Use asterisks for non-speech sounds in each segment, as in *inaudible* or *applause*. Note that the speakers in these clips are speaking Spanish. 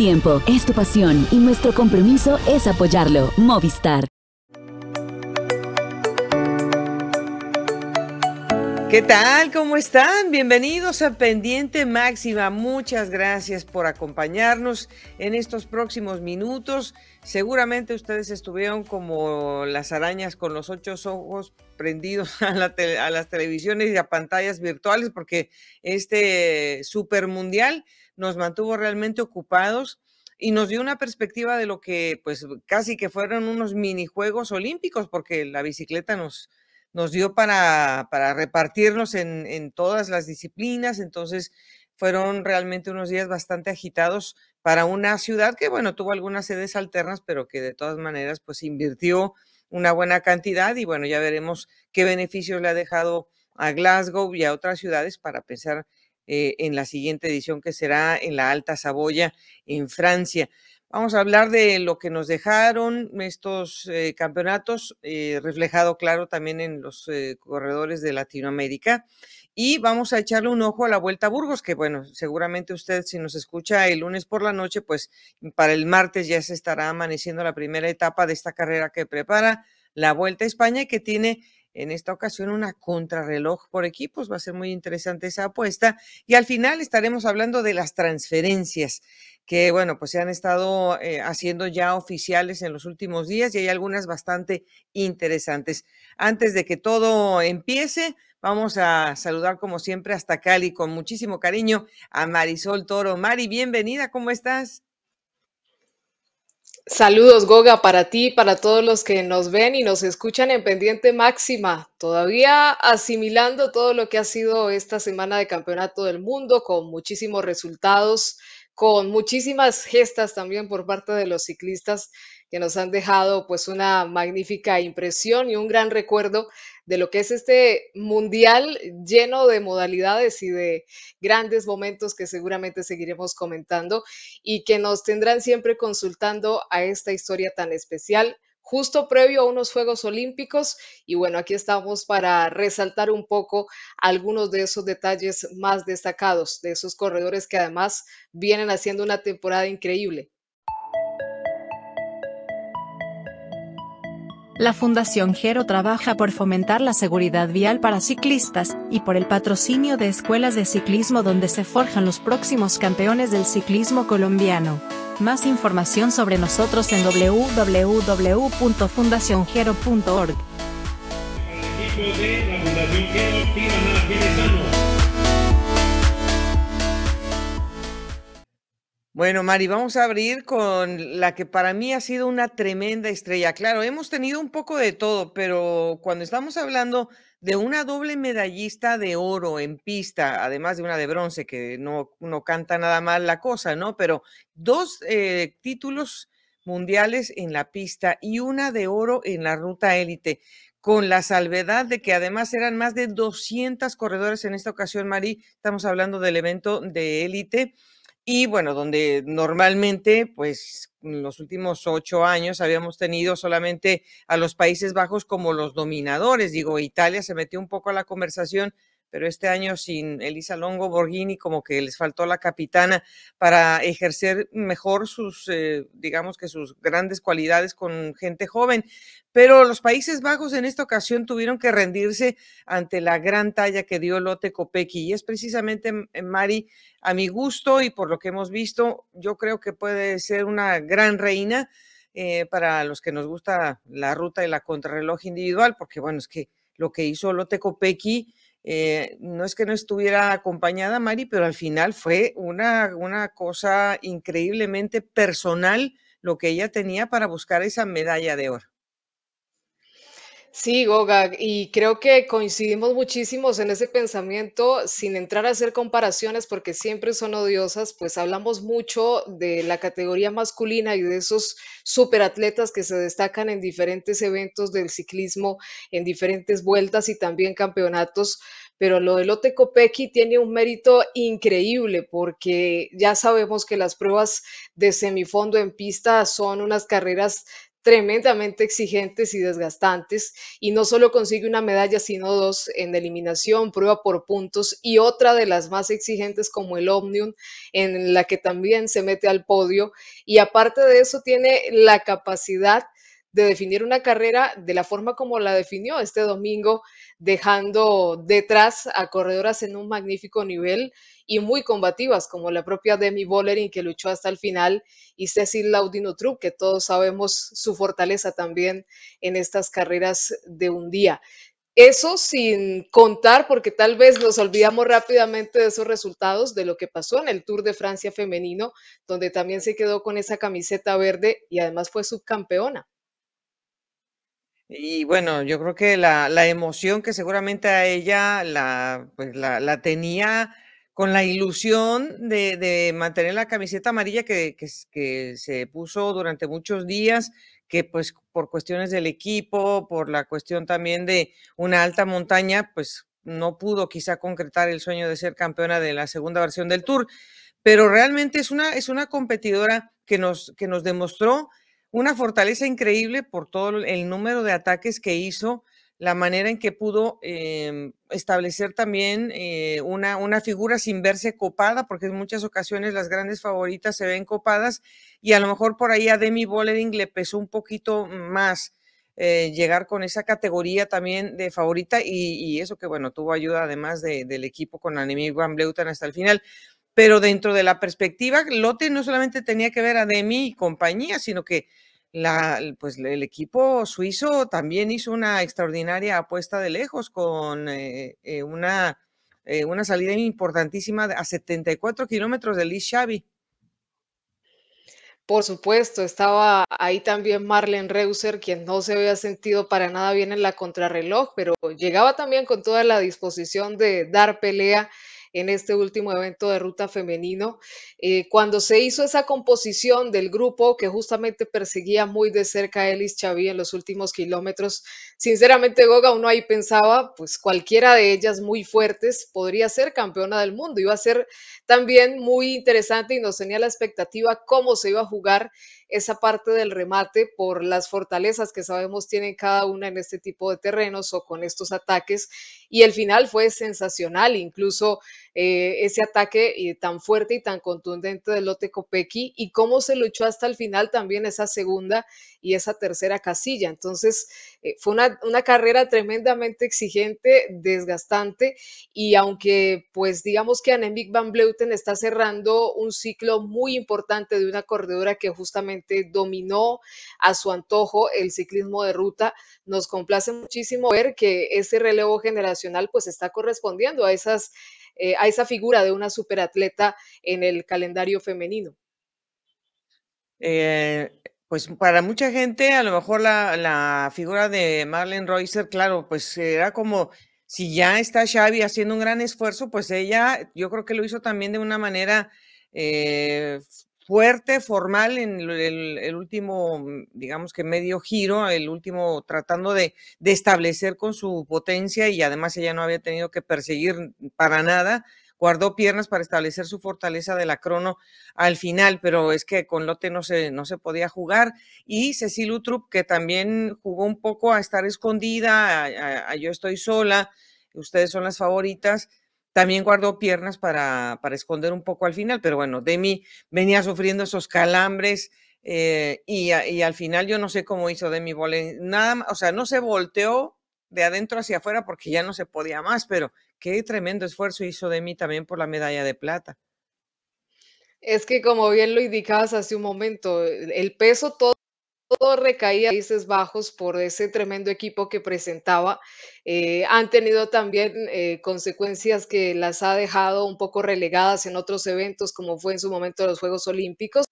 tiempo, es tu pasión y nuestro compromiso es apoyarlo. Movistar. ¿Qué tal? ¿Cómo están? Bienvenidos a Pendiente Máxima. Muchas gracias por acompañarnos en estos próximos minutos. Seguramente ustedes estuvieron como las arañas con los ocho ojos prendidos a, las televisiones y a pantallas virtuales porque este super mundial nos mantuvo realmente ocupados y nos dio una perspectiva de lo que pues casi que fueron unos minijuegos olímpicos porque la bicicleta nos nos dio para, para repartirnos en, en, todas las disciplinas, entonces fueron realmente unos días bastante agitados para una ciudad que, bueno, tuvo algunas sedes alternas, pero que de todas maneras, pues invirtió una buena cantidad. Y bueno, ya veremos qué beneficios le ha dejado a Glasgow y a otras ciudades para pensar eh, en la siguiente edición que será en la Alta Saboya, en Francia. Vamos a hablar de lo que nos dejaron estos eh, campeonatos, eh, reflejado claro también en los corredores de Latinoamérica. Y vamos a echarle un ojo a la Vuelta a Burgos, que bueno, seguramente usted si nos escucha el lunes por la noche, pues para el martes ya se estará amaneciendo la primera etapa de esta carrera que prepara la Vuelta a España y que tiene en esta ocasión una contrarreloj por equipos. Va a ser muy interesante esa apuesta. Y al final estaremos hablando de las transferencias que, bueno, pues se han estado eh, haciendo ya oficiales en los últimos días y hay algunas bastante interesantes. Antes de que todo empiece, vamos a saludar como siempre hasta Cali con muchísimo cariño a Marisol Toro. Mari, bienvenida, ¿cómo estás? Saludos, Goga, para ti, para todos los que nos ven y nos escuchan en pendiente máxima. Todavía asimilando todo lo que ha sido esta semana de campeonato del mundo con muchísimos resultados, con muchísimas gestas también por parte de los ciclistas que nos han dejado pues una magnífica impresión y un gran recuerdo de lo que es este mundial lleno de modalidades y de grandes momentos que seguramente seguiremos comentando y que nos tendrán siempre consultando a esta historia tan especial justo previo a unos Juegos Olímpicos. Y bueno, aquí estamos para resaltar un poco algunos de esos detalles más destacados, de esos corredores que además vienen haciendo una temporada increíble. La Fundación Gero trabaja por fomentar la seguridad vial para ciclistas y por el patrocinio de escuelas de ciclismo donde se forjan los próximos campeones del ciclismo colombiano. Más información sobre nosotros en www.fundaciongero.org. Bueno, Mari, vamos a abrir con la que para mí ha sido una tremenda estrella. Claro, hemos tenido un poco de todo, pero cuando estamos hablando de una doble medallista de oro en pista, además de una de bronce, que no, no canta nada mal la cosa, ¿no? Pero dos eh, títulos mundiales en la pista y una de oro en la ruta élite con la salvedad de que además eran más de 200 corredores en esta ocasión, Mari, estamos hablando del evento de élite y bueno, donde normalmente, pues en los últimos ocho años habíamos tenido solamente a los Países Bajos como los dominadores. Digo, Italia se metió un poco a la conversación, pero este año sin Elisa Longo Borghini como que les faltó la capitana para ejercer mejor sus, eh, digamos que sus grandes cualidades con gente joven. Pero los Países Bajos en esta ocasión tuvieron que rendirse ante la gran talla que dio Lotte Kopecky y es precisamente, Mari, a mi gusto y por lo que hemos visto, yo creo que puede ser una gran reina eh, para los que nos gusta la ruta y la contrarreloj individual, porque bueno, es que lo que hizo Lotte Kopecky, eh, no es que no estuviera acompañada Mari, pero al final fue una, una cosa increíblemente personal lo que ella tenía para buscar esa medalla de oro. Sí, Goga, y creo que coincidimos muchísimos en ese pensamiento, sin entrar a hacer comparaciones porque siempre son odiosas, pues hablamos mucho de la categoría masculina y de esos superatletas que se destacan en diferentes eventos del ciclismo, en diferentes vueltas y también campeonatos, pero lo de Lotte Kopecky tiene un mérito increíble porque ya sabemos que las pruebas de semifondo en pista son unas carreras tremendamente exigentes y desgastantes y no solo consigue una medalla sino dos en eliminación, prueba por puntos y otra de las más exigentes como el Omnium en la que también se mete al podio. Y aparte de eso tiene la capacidad de definir una carrera de la forma como la definió este domingo, dejando detrás a corredoras en un magnífico nivel y muy combativas, como la propia Demi Bollerin, que luchó hasta el final, y Cecil Laudinotrup, que todos sabemos su fortaleza también en estas carreras de un día. Eso sin contar, porque tal vez nos olvidamos rápidamente de esos resultados, de lo que pasó en el Tour de Francia femenino, donde también se quedó con esa camiseta verde y además fue subcampeona. Y bueno, yo creo que la, la emoción que seguramente a ella la, pues la, la tenía con la ilusión de, de mantener la camiseta amarilla que, que, que, se puso durante muchos días, que pues por cuestiones del equipo, por la cuestión también de una alta montaña, pues no pudo quizá concretar el sueño de ser campeona de la segunda versión del Tour, pero realmente es una, es una competidora que nos, que nos demostró una fortaleza increíble por todo el número de ataques que hizo, la manera en que pudo eh, establecer también eh, una, una, figura sin verse copada, porque en muchas ocasiones las grandes favoritas se ven copadas y a lo mejor por ahí a Demi Bollering le pesó un poquito más eh, llegar con esa categoría también de favorita y, eso que bueno, tuvo ayuda además de, del equipo con Annemiek van Bleuten hasta el final. Pero dentro de la perspectiva, Lotte no solamente tenía que ver a Demi y compañía, sino que pues, el equipo suizo también hizo una extraordinaria apuesta de lejos con eh, eh, una, eh, una salida importantísima a 74 kilómetros de Liz Xavi. Por supuesto, estaba ahí también Marlene Reuser, quien no se había sentido para nada bien en la contrarreloj, pero llegaba también con toda la disposición de dar pelea en este último evento de ruta femenino. Eh, cuando se hizo esa composición del grupo que justamente perseguía muy de cerca a Elis Chavi en los últimos kilómetros, sinceramente Goga uno ahí pensaba, pues cualquiera de ellas muy fuertes podría ser campeona del mundo. Iba a ser también muy interesante y nos tenía la expectativa cómo se iba a jugar esa parte del remate por las fortalezas que sabemos tienen cada una en este tipo de terrenos o con estos ataques. Y el final fue sensacional, incluso eh, ese ataque eh, tan fuerte y tan contundente de Lotte Kopecky y cómo se luchó hasta el final también esa segunda y esa tercera casilla. Entonces, eh, fue una, una, carrera tremendamente exigente, desgastante y aunque pues digamos que Annemiek van Bleuten está cerrando un ciclo muy importante de una corredora que justamente dominó a su antojo el ciclismo de ruta, nos complace muchísimo ver que ese relevo generacional pues está correspondiendo a esas eh, a esa figura de una superatleta en el calendario femenino? Eh, pues para mucha gente, a lo mejor la, la, figura de Marlene Reuser, claro, pues era como si ya está Xavi haciendo un gran esfuerzo, pues ella, yo creo que lo hizo también de una manera eh, fuerte, formal en el, el, último, mm, digamos que medio giro, el último tratando de, de, establecer con su potencia y además ella no había tenido que perseguir para nada, guardó piernas para establecer su fortaleza de la crono al final, pero es que con Lotte no se, no se podía jugar. Y Cecil Utrup que también jugó un poco a estar escondida, a, a yo estoy sola, ustedes son las favoritas, también guardó piernas para, para, esconder un poco al final, pero bueno, Demi venía sufriendo esos calambres eh, y, al final yo no sé cómo hizo Demi Bolen, nada, o sea, no se volteó de adentro hacia afuera porque ya no se podía más, pero qué tremendo esfuerzo hizo Demi también por la medalla de plata. Es que como bien lo indicabas hace un momento, el peso todo todo recaía en Países Bajos por ese tremendo equipo que presentaba. Eh, han tenido también eh, consecuencias que las ha dejado un poco relegadas en otros eventos, como fue en su momento los Juegos Olímpicos.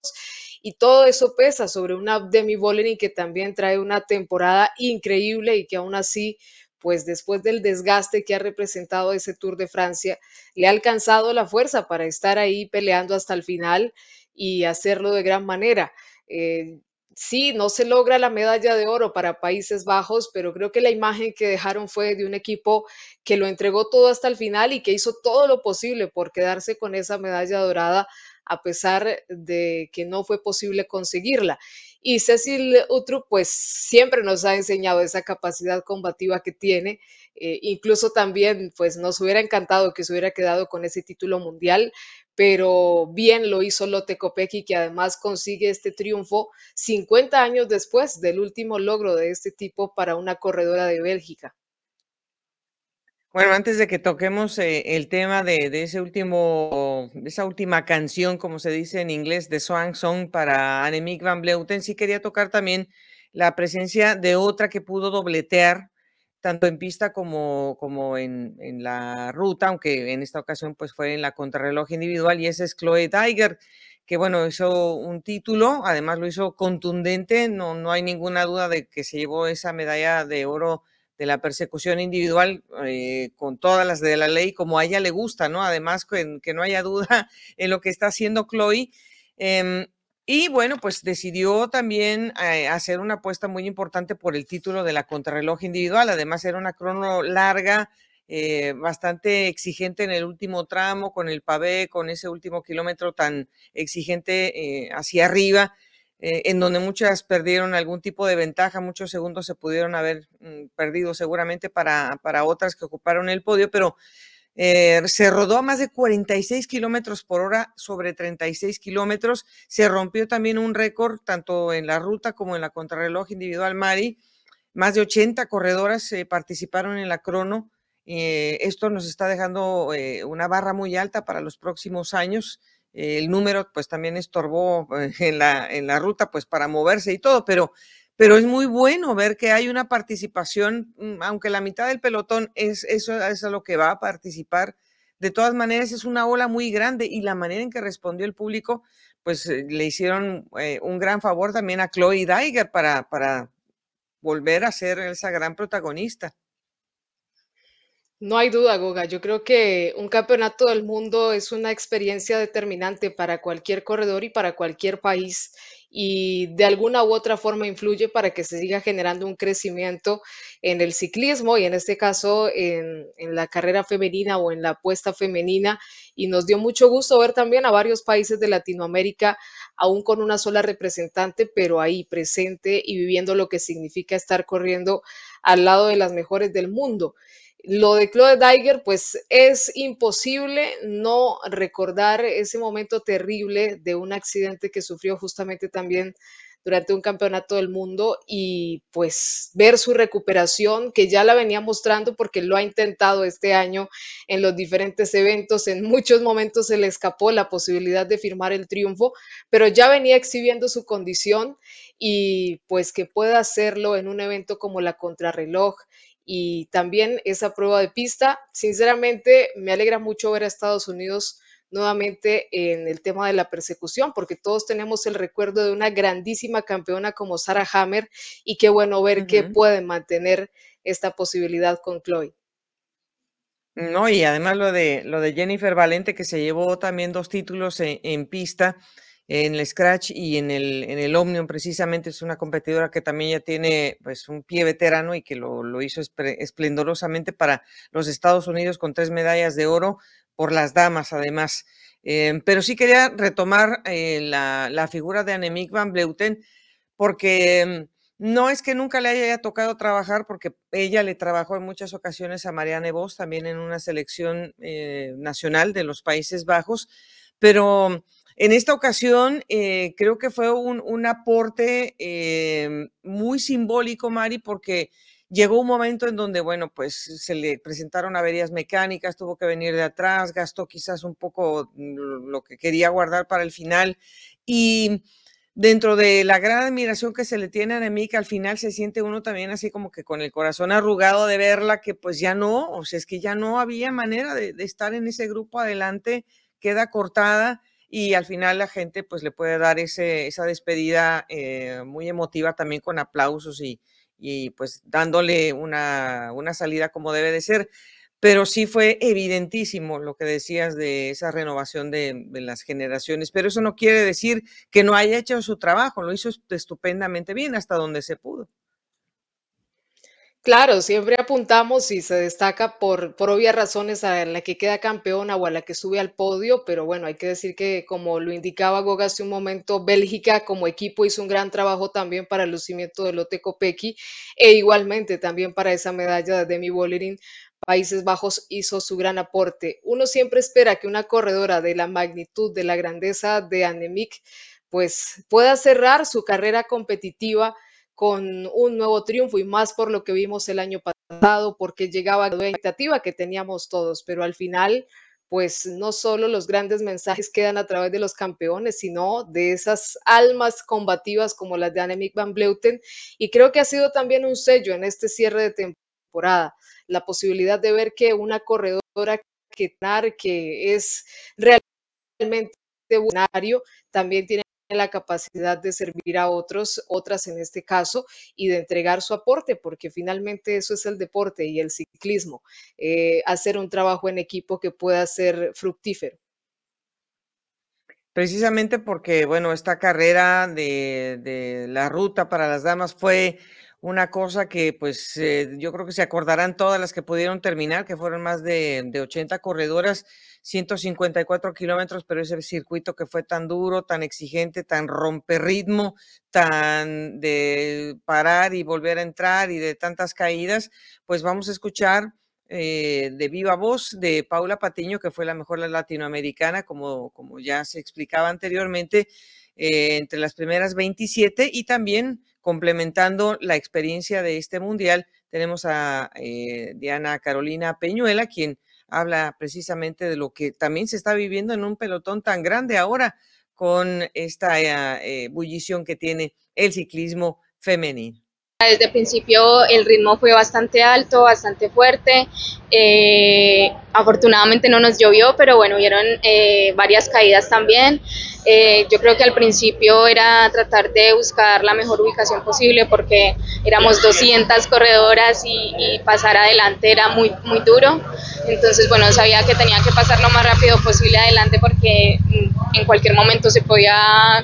Y todo eso pesa sobre una Demi Bollerin que también trae una temporada increíble y que aún así pues después del desgaste que ha representado ese Tour de Francia, le ha alcanzado la fuerza para estar ahí peleando hasta el final y hacerlo de gran manera. Eh, sí, no se logra la medalla de oro para Países Bajos, pero creo que la imagen que dejaron fue de un equipo que lo entregó todo hasta el final y que hizo todo lo posible por quedarse con esa medalla dorada a pesar de que no fue posible conseguirla. Y Cecil Utrup, pues siempre nos ha enseñado esa capacidad combativa que tiene. Eh, incluso también, pues nos hubiera encantado que se hubiera quedado con ese título mundial, pero bien lo hizo Lotte Kopecky, que además consigue este triunfo 50 años después del último logro de este tipo para una corredora de Bélgica. Bueno, antes de que toquemos eh, el tema de, ese último, esa última canción, como se dice en inglés, de Swan Song para Annemiek van Bleuten, sí quería tocar también la presencia de otra que pudo dobletear tanto en pista como, como en, en, la ruta, aunque en esta ocasión pues fue en la contrarreloj individual y esa es Chloe Tiger, que bueno, hizo un título, además lo hizo contundente, no, no hay ninguna duda de que se llevó esa medalla de oro de la persecución individual eh, con todas las de la ley, como a ella le gusta, ¿no? Además, que, que no haya duda *laughs* en lo que está haciendo Chloe. Em, y bueno, pues decidió también eh, hacer una apuesta muy importante por el título de la contrarreloj individual. Además, era una crono larga, eh, bastante exigente en el último tramo, con el pavé, con ese último kilómetro tan exigente hacia arriba. Eh, en donde muchas perdieron algún tipo de ventaja, muchos segundos se pudieron haber mm, perdido seguramente para, para, otras que ocuparon el podio, pero eh, se rodó a más de 46 kilómetros por hora sobre 36 kilómetros. Se rompió también un récord tanto en la ruta como en la contrarreloj individual Mari. Más de 80 corredoras eh, participaron en la crono. esto nos está dejando una barra muy alta para los próximos años el número pues también estorbó eh, en la, en la ruta pues para moverse y todo, pero, pero es muy bueno ver que hay una participación, mm, aunque la mitad del pelotón es eso es a lo que va a participar. De todas maneras es una ola muy grande y la manera en que respondió el público pues eh, le hicieron eh, un gran favor también a Chloe Daiger para, para volver a ser esa gran protagonista. No hay duda, Goga. Yo creo que un campeonato del mundo es una experiencia determinante para cualquier corredor y para cualquier país y de alguna u otra forma influye para que se siga generando un crecimiento en el ciclismo y en este caso en, la carrera femenina o en la apuesta femenina. Y nos dio mucho gusto ver también a varios países de Latinoamérica aún con una sola representante, pero ahí presente y viviendo lo que significa estar corriendo al lado de las mejores del mundo. Lo de Claude Daiger, pues es imposible no recordar ese momento terrible de un accidente que sufrió justamente también durante un campeonato del mundo y pues ver su recuperación que ya la venía mostrando porque lo ha intentado este año en los diferentes eventos, en muchos momentos se le escapó la posibilidad de firmar el triunfo, pero ya venía exhibiendo su condición y pues que pueda hacerlo en un evento como la contrarreloj y también esa prueba de pista. Sinceramente, me alegra mucho ver a Estados Unidos nuevamente en el tema de la persecución, porque todos tenemos el recuerdo de una grandísima campeona como Sarah Hammer y qué bueno ver que pueden mantener esta posibilidad con Chloe. No, y además lo de, lo de Jennifer Valente, que se llevó también dos títulos en pista en el Scratch y en el, en el Omnium precisamente es una competidora que también ya tiene pues un pie veterano y que lo, lo hizo esplendorosamente para los Estados Unidos con tres medallas de oro por las damas además. Em, pero sí quería retomar eh, la, la, figura de Annemiek van Bleuten porque em, no es que nunca le haya tocado trabajar, porque ella le trabajó en muchas ocasiones a Marianne Vos, también en una selección eh, nacional de los Países Bajos, pero en esta ocasión, eh, creo que fue un, aporte eh, muy simbólico, Mari, porque llegó un momento en donde, bueno, pues se le presentaron averías mecánicas, tuvo que venir de atrás, gastó quizás un poco lo que quería guardar para el final. Y dentro de la gran admiración que se le tiene a que al final se siente uno también así como que con el corazón arrugado de verla, que pues ya no, o sea, es que ya no había manera de estar en ese grupo adelante, queda cortada y al final la gente pues le puede dar ese, esa despedida eh, muy emotiva también con aplausos y, y pues dándole una, una, salida como debe de ser. Pero sí fue evidentísimo lo que decías de esa renovación de, de las generaciones, pero eso no quiere decir que no haya hecho su trabajo, lo hizo estupendamente bien hasta donde se pudo. Claro, siempre apuntamos y se destaca por, por obvias razones a la que queda campeona o a la que sube al podio, pero bueno, hay que decir que como lo indicaba Goga hace un momento, Bélgica como equipo hizo un gran trabajo también para el lucimiento de Lotte Kopecky e igualmente también para esa medalla de Demi Bollerin. Países Bajos hizo su gran aporte. Uno siempre espera que una corredora de la magnitud, de la grandeza de Annemiek, pues pueda cerrar su carrera competitiva con un nuevo triunfo y más por lo que vimos el año pasado, porque llegaba la expectativa que teníamos todos, pero al final, pues no solo los grandes mensajes quedan a través de los campeones, sino de esas almas combativas como las de Annemiek van Bleuten, y creo que ha sido también un sello en este cierre de temporada, la posibilidad de ver que una corredora que, que es realmente buenario, también tiene la capacidad de servir a otros, otras en este caso, y de entregar su aporte, porque finalmente eso es el deporte y el ciclismo, eh, hacer un trabajo en equipo que pueda ser fructífero. Precisamente porque, bueno, esta carrera de, de la ruta para las damas fue una cosa que pues eh, yo creo que se acordarán todas las que pudieron terminar, que fueron más de, de 80 corredoras, 154 kilómetros, pero ese circuito que fue tan duro, tan exigente, tan ritmo, tan de parar y volver a entrar y de tantas caídas, pues vamos a escuchar eh, de viva voz de Paula Patiño, que fue la mejor latinoamericana, como, como ya se explicaba anteriormente, eh, entre las primeras 27 y también complementando la experiencia de este mundial, tenemos a eh, Diana Carolina Peñuela, quien habla precisamente de lo que también se está viviendo en un pelotón tan grande ahora con esta eh, bullición que tiene el ciclismo femenino. Desde el principio el ritmo fue bastante alto, bastante fuerte. Eh, afortunadamente no nos llovió, pero bueno, hubieron eh, varias caídas también. Eh, yo creo que al principio era tratar de buscar la mejor ubicación posible porque éramos 200 corredoras y, y, pasar adelante era muy, muy duro. Entonces, bueno, sabía que tenía que pasar lo más rápido posible adelante porque mm, en cualquier momento se podía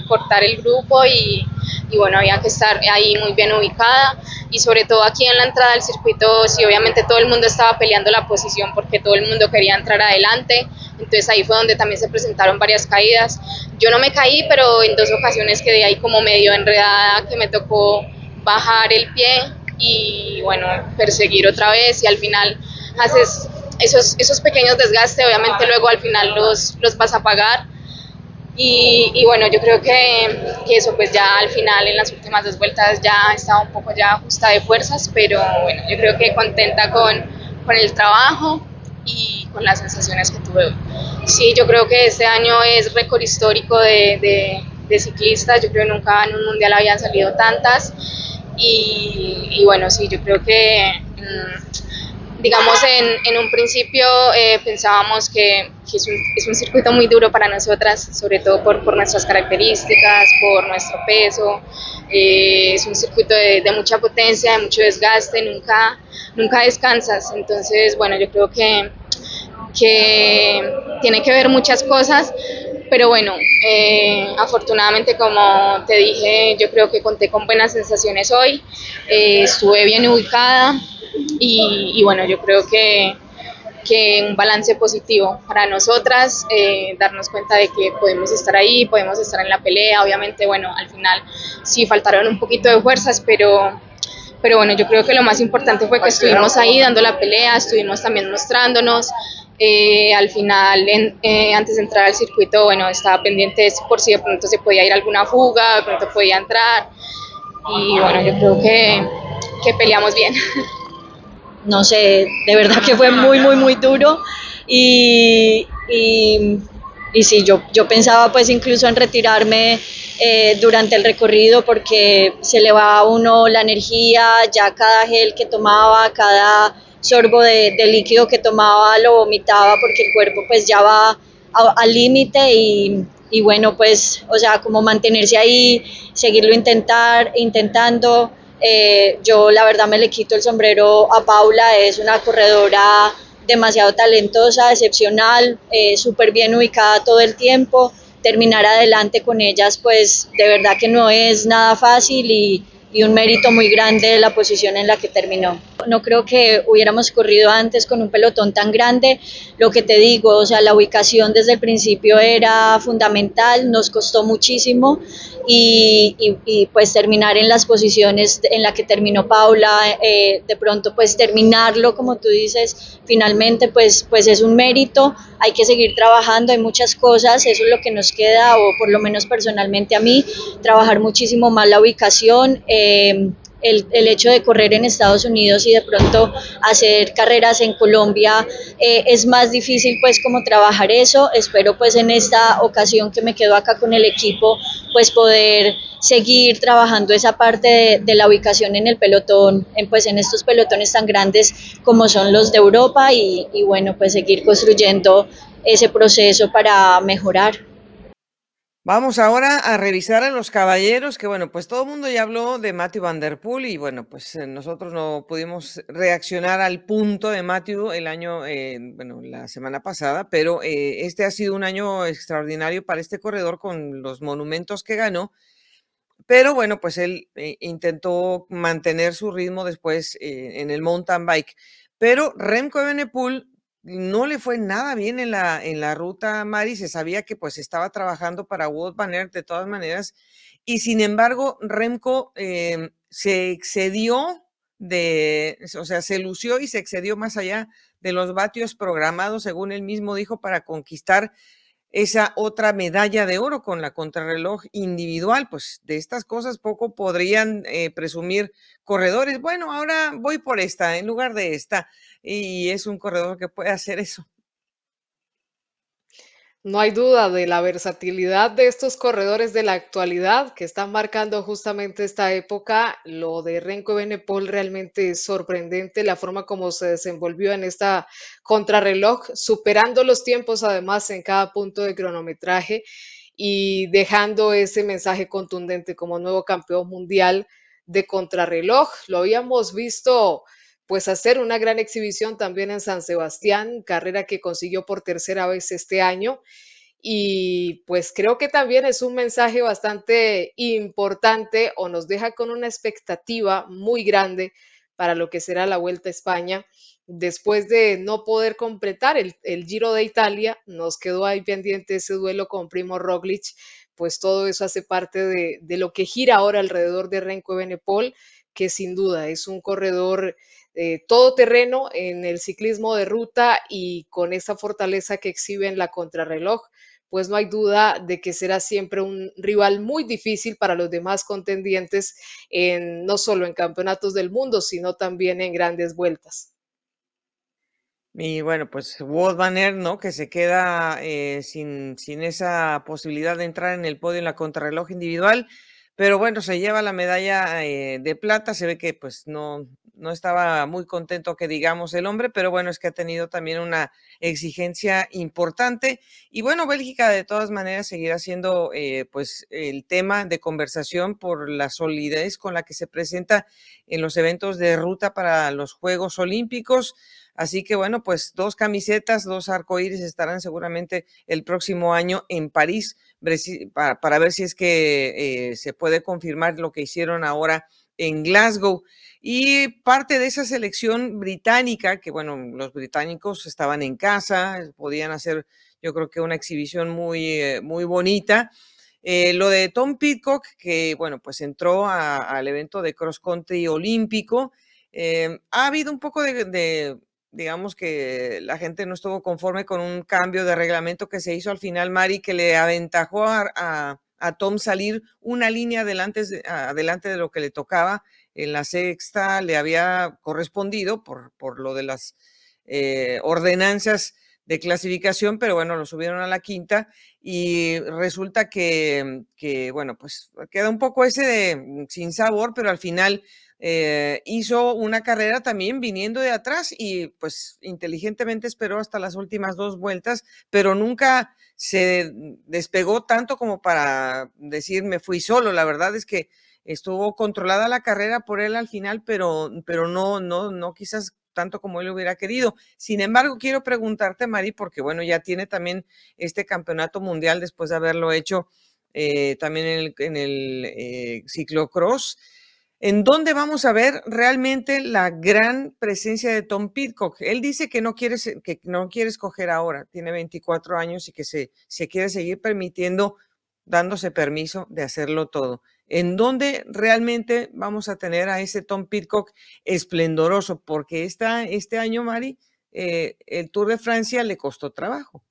cortar el grupo y, y bueno, había que estar ahí muy bien ubicada. Y sobre todo aquí en la entrada del circuito, sí, obviamente todo el mundo estaba peleando la posición porque todo el mundo quería entrar adelante, entonces ahí fue donde también se presentaron varias caídas. Yo no me caí, pero en dos ocasiones quedé ahí como medio enredada que me tocó bajar el pie y bueno, perseguir otra vez. Y al final haces esos, esos pequeños desgastes, obviamente luego al final los, los vas a pagar y, bueno, yo creo que, que, eso pues ya al final en las últimas dos vueltas ya estaba un poco ya justa de fuerzas, pero bueno, yo creo que contenta con, con el trabajo y con las sensaciones que tuve hoy. Sí, yo creo que este año es récord histórico de, de, de, ciclistas, yo creo que nunca en un mundial habían salido tantas y, y bueno, sí, yo creo que... Mmm, digamos, en, en un principio eh, pensábamos que, que es, un, es, un, circuito muy duro para nosotras, sobre todo por, por nuestras características, por nuestro peso. Eh, es un circuito de, de, mucha potencia, de mucho desgaste, nunca, nunca descansas. Entonces, bueno, yo creo que, que tiene que ver muchas cosas, pero bueno, eh, afortunadamente como te dije, yo creo que conté con buenas sensaciones hoy, eh, estuve bien ubicada, y, y bueno, yo creo que, que, un balance positivo para nosotras, eh, darnos cuenta de que podemos estar ahí, podemos estar en la pelea, obviamente, bueno, al final sí faltaron un poquito de fuerzas, pero, pero bueno, yo creo que lo más importante fue que estuvimos ahí dando la pelea, estuvimos también mostrándonos, eh, al final, en, eh, antes de entrar al circuito, bueno, estaba pendiente por si de pronto se podía ir alguna fuga, de pronto podía entrar, y bueno, yo creo que, que peleamos bien. *laughs* no sé, de verdad que fue muy, muy, muy duro. Y, y, y sí, yo, yo pensaba pues incluso en retirarme eh, durante el recorrido porque se le va a uno la energía, ya cada gel que tomaba, cada sorbo de, de líquido que tomaba lo vomitaba porque el cuerpo pues ya va al límite y, y bueno pues, o sea, como mantenerse ahí, seguirlo intentar, intentando. Eh, yo la verdad me le quito el sombrero a Paula, es una corredora demasiado talentosa, excepcional, eh, súper bien ubicada todo el tiempo. Terminar adelante con ellas, pues de verdad que no es nada fácil y, y un mérito muy grande la posición en la que terminó. No creo que hubiéramos corrido antes con un pelotón tan grande. Lo que te digo, o sea, la ubicación desde el principio era fundamental, nos costó muchísimo y, pues terminar en las posiciones en la que terminó Paula, eh, de pronto pues terminarlo, como tú dices, finalmente pues, pues es un mérito, hay que seguir trabajando, hay muchas cosas, eso es lo que nos queda, o por lo menos personalmente a mí, trabajar muchísimo más la ubicación. Eh, el, el, hecho de correr en Estados Unidos y de pronto hacer carreras en Colombia eh, es más difícil pues como trabajar eso. Espero pues en esta ocasión que me quedo acá con el equipo pues poder seguir trabajando esa parte de, de la ubicación en el pelotón, en, pues en estos pelotones tan grandes como son los de Europa y, y bueno pues seguir construyendo ese proceso para mejorar. Vamos ahora a revisar a los caballeros, que bueno, pues todo el mundo ya habló de Matthew Van Der Poel y bueno, pues eh, nosotros no pudimos reaccionar al punto de Matthew el año, eh, bueno, la semana pasada, pero eh, este ha sido un año extraordinario para este corredor con los monumentos que ganó. Pero bueno, pues él intentó mantener su ritmo después en el mountain bike. Pero Remco Evenepoel no le fue nada bien en la, en la ruta, Mari. Se sabía que pues estaba trabajando para Wout Van Aert de todas maneras. Y sin embargo, Remco em, se excedió de, o sea, se lució y se excedió más allá de los vatios programados, según él mismo dijo, para conquistar esa otra medalla de oro con la contrarreloj individual. Pues de estas cosas poco podrían eh, presumir corredores. Bueno, ahora voy por esta en lugar de esta y es un corredor que puede hacer eso. No hay duda de la versatilidad de estos corredores de la actualidad que están marcando justamente esta época. Lo de Renko Benepol realmente es sorprendente, la forma como se desenvolvió en esta contrarreloj, superando los tiempos además en cada punto de cronometraje y dejando ese mensaje contundente como nuevo campeón mundial de contrarreloj. Lo habíamos visto pues hacer una gran exhibición también en San Sebastián, carrera que consiguió por tercera vez este año. Y pues creo que también es un mensaje bastante importante o nos deja con una expectativa muy grande para lo que será la Vuelta a España. Después de no poder completar el, Giro de Italia, nos quedó ahí pendiente ese duelo con Primo Roglic, pues todo eso hace parte de, lo que gira ahora alrededor de Renko Benepol, que sin duda es un corredor eh, todo terreno en el ciclismo de ruta y con esa fortaleza que exhibe en la contrarreloj, pues no hay duda de que será siempre un rival muy difícil para los demás contendientes, en, no solo en campeonatos del mundo, sino también en grandes vueltas. Y bueno, pues Wout Van Aert, ¿no? Que se queda eh, sin, sin esa posibilidad de entrar en el podio en la contrarreloj individual. Pero bueno, se lleva la medalla eh, de plata. Se ve que pues no, no estaba muy contento que digamos el hombre, pero bueno, es que ha tenido también una exigencia importante. Y bueno, Bélgica de todas maneras seguirá siendo eh, pues el tema de conversación por la solidez con la que se presenta en los eventos de ruta para los Juegos Olímpicos. Así que bueno, pues dos camisetas, dos arcoíris estarán seguramente el próximo año en París para, ver si es que eh, se puede confirmar lo que hicieron ahora en Glasgow. Y parte de esa selección británica, que bueno, los británicos estaban en casa, podían hacer yo creo que una exhibición muy, eh, muy bonita. Eh, lo de Tom Pitcock, que bueno, pues entró al evento de cross country olímpico. ha habido un poco de, digamos que la gente no estuvo conforme con un cambio de reglamento que se hizo al final, Mari, que le aventajó a, Tom salir una línea adelante, adelante de lo que le tocaba. En la sexta le había correspondido por, por lo de las eh, ordenanzas de clasificación, pero bueno, lo subieron a la quinta y resulta que, que bueno, pues queda un poco ese de mm, sin sabor, pero al final eh, hizo una carrera también viniendo de atrás y pues inteligentemente esperó hasta las últimas dos vueltas, pero nunca se despegó tanto como para decir me fui solo. La verdad es que estuvo controlada la carrera por él al final, pero, pero no, no, no quizás tanto como él hubiera querido. Sin embargo, quiero preguntarte, Mari, porque bueno, ya tiene también este campeonato mundial después de haberlo hecho eh, también en el, en el eh, ciclocross. ¿En dónde vamos a ver realmente la gran presencia de Tom Pitcock? Él dice que no quiere, que no quiere escoger ahora, tiene 24 años y que se, se quiere seguir permitiendo, dándose permiso de hacerlo todo. ¿En dónde realmente vamos a tener a ese Tom Pitcock esplendoroso? Porque esta, este año, Mari, eh, el Tour de Francia le costó trabajo.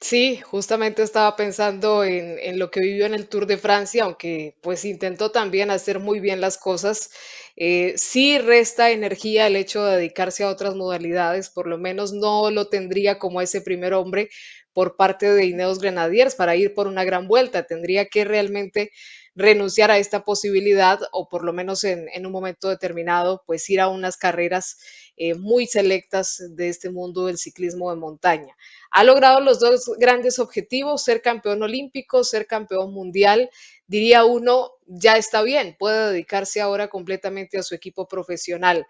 Sí, justamente estaba pensando en, en lo que vivió en el Tour de Francia, aunque pues intentó también hacer muy bien las cosas. Eh, sí resta energía el hecho de dedicarse a otras modalidades, por lo menos no lo tendría como ese primer hombre por parte de Ineos Grenadiers para ir por una gran vuelta. Tendría que realmente renunciar a esta posibilidad o por lo menos en, un momento determinado, pues ir a unas carreras eh, muy selectas de este mundo del ciclismo de montaña. Ha logrado los dos grandes objetivos, ser campeón olímpico, ser campeón mundial. Diría uno, ya está bien, puede dedicarse ahora completamente a su equipo profesional.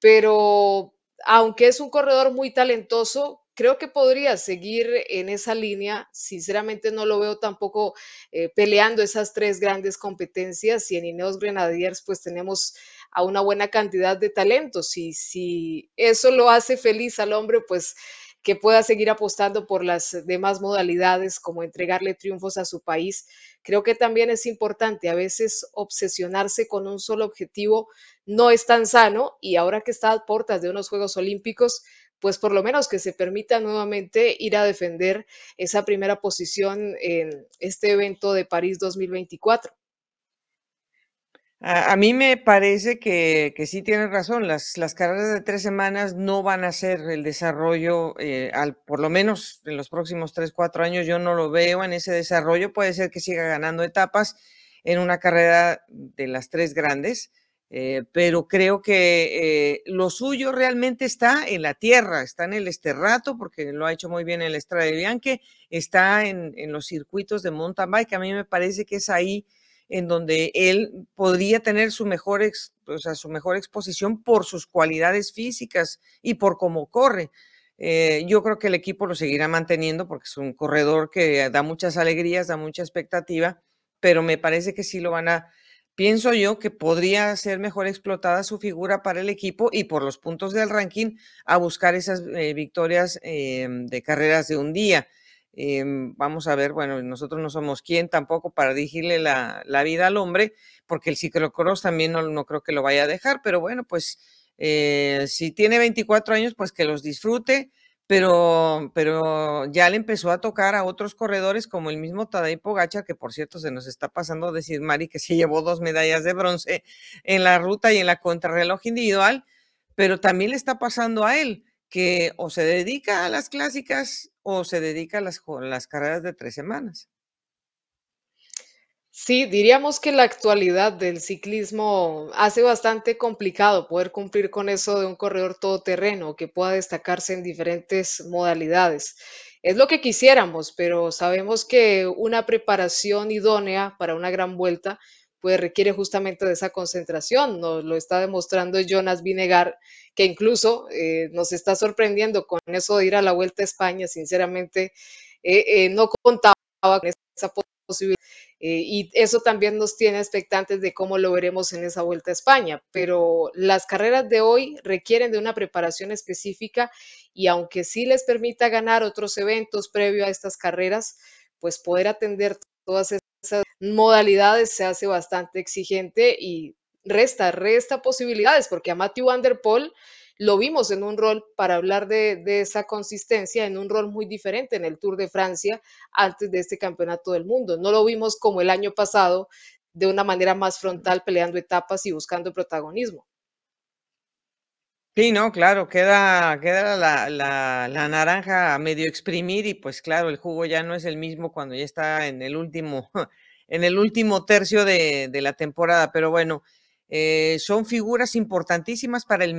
Pero aunque es un corredor muy talentoso, creo que podría seguir en esa línea. Sinceramente no lo veo tampoco eh, peleando esas tres grandes competencias y en Ineos Grenadiers pues tenemos a una buena cantidad de talentos y si eso lo hace feliz al hombre pues que pueda seguir apostando por las demás modalidades, como entregarle triunfos a su país. Creo que también es importante a veces obsesionarse con un solo objetivo no es tan sano y ahora que está a puertas de unos Juegos Olímpicos, pues por lo menos que se permita nuevamente ir a defender esa primera posición en este evento de París 2024. A, mí me parece que, que sí tienes razón, las, las carreras de tres semanas no van a ser el desarrollo, eh, al, por lo menos en los próximos tres, cuatro años yo no lo veo en ese desarrollo, puede ser que siga ganando etapas en una carrera de las tres grandes, eh, pero creo que eh, lo suyo realmente está en la tierra, está en el esterrato, porque lo ha hecho muy bien en el Estrada de Bianche, está en, en los circuitos de mountain bike, a mí me parece que es ahí en donde él podría tener su mejor, o sea, su mejor exposición por sus cualidades físicas y por cómo corre. Eh, yo creo que el equipo lo seguirá manteniendo porque es un corredor que da muchas alegrías, da mucha expectativa, pero me parece que sí lo van a, pienso yo que podría ser mejor explotada su figura para el equipo y por los puntos del ranking a buscar esas eh, victorias eh, de carreras de un día. Em, vamos a ver, bueno, nosotros no somos quien tampoco para dirigirle la, vida al hombre, porque el ciclocross también no, no, creo que lo vaya a dejar, pero bueno, pues eh, si tiene 24 años, pues que los disfrute, pero, pero ya le empezó a tocar a otros corredores como el mismo Tadej Pogacar, que por cierto se nos está pasando decir, Mari, que se llevó dos medallas de bronce en la ruta y en la contrarreloj individual, pero también le está pasando a él que o se dedica a las clásicas o se dedica a las, las carreras de tres semanas. Sí, diríamos que la actualidad del ciclismo hace bastante complicado poder cumplir con eso de un corredor todoterreno que pueda destacarse en diferentes modalidades. Es lo que quisiéramos, pero sabemos que una preparación idónea para una gran vuelta pues requiere justamente de esa concentración. Nos lo está demostrando Jonas Vinegar, que incluso eh, nos está sorprendiendo con eso de ir a la Vuelta a España. Sinceramente, eh, eh, no contaba con esa posibilidad. y eso también nos tiene expectantes de cómo lo veremos en esa Vuelta a España. Pero las carreras de hoy requieren de una preparación específica y aunque sí les permita ganar otros eventos previo a estas carreras, pues poder atender todas esas modalidades se hace bastante exigente y resta, resta posibilidades, porque a Matthew Van Der Poel lo vimos en un rol, para hablar de, de, esa consistencia, en un rol muy diferente en el Tour de Francia antes de este campeonato del mundo. No lo vimos como el año pasado, de una manera más frontal, peleando etapas y buscando protagonismo. Sí, no, claro, queda, queda la, la, la, naranja a medio exprimir y pues claro, el jugo ya no es el mismo cuando ya está en el último, *laughs* en el último tercio de, de la temporada, pero bueno, eh, son figuras importantísimas para el,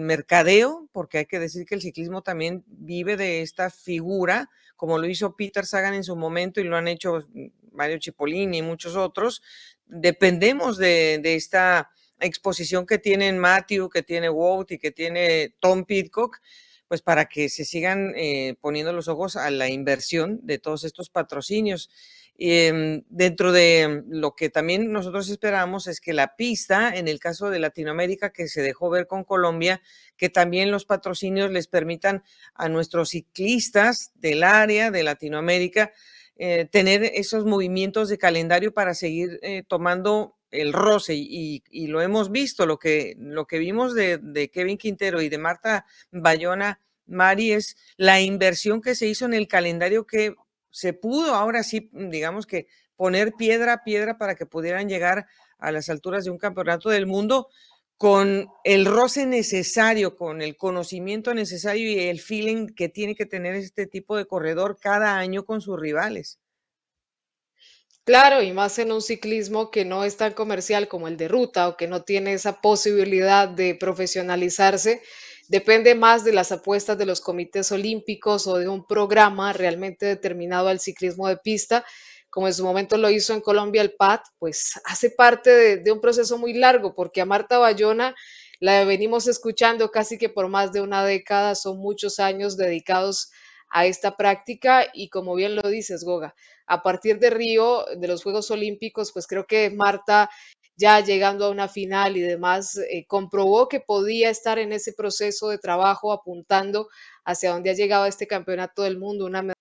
mercadeo, porque hay que decir que el ciclismo también vive de esta figura, como lo hizo Peter Sagan en su momento y lo han hecho Mario Cipollini y muchos otros. Dependemos de, de esta exposición que tienen Matthew, que tiene Wout y que tiene Tom Pitcock, pues para que se sigan eh, poniendo los ojos a la inversión de todos estos patrocinios. Em, dentro de lo que también nosotros esperamos es que la pista, en el caso de Latinoamérica, que se dejó ver con Colombia, que también los patrocinios les permitan a nuestros ciclistas del área de Latinoamérica eh, tener esos movimientos de calendario para seguir eh, tomando el roce y, lo hemos visto, lo que, lo que vimos de, de Kevin Quintero y de Marta Bayona. Mari, es la inversión que se hizo en el calendario que se pudo ahora sí, mm, digamos que poner piedra a piedra para que pudieran llegar a las alturas de un campeonato del mundo con el roce necesario, con el conocimiento necesario y el feeling que tiene que tener este tipo de corredor cada año con sus rivales. Claro, y más en un ciclismo que no es tan comercial como el de ruta o que no tiene esa posibilidad de profesionalizarse, depende más de las apuestas de los comités olímpicos o de un programa realmente determinado al ciclismo de pista, como en su momento lo hizo en Colombia el PAT, pues hace parte de, un proceso muy largo, porque a Marta Bayona la venimos escuchando casi que por más de una década, son muchos años dedicados a esta práctica y como bien lo dices, Goga, a partir de Río, de los Juegos Olímpicos, pues creo que Marta ya llegando a una final y demás, eh, comprobó que podía estar en ese proceso de trabajo apuntando hacia donde ha llegado este campeonato del mundo, una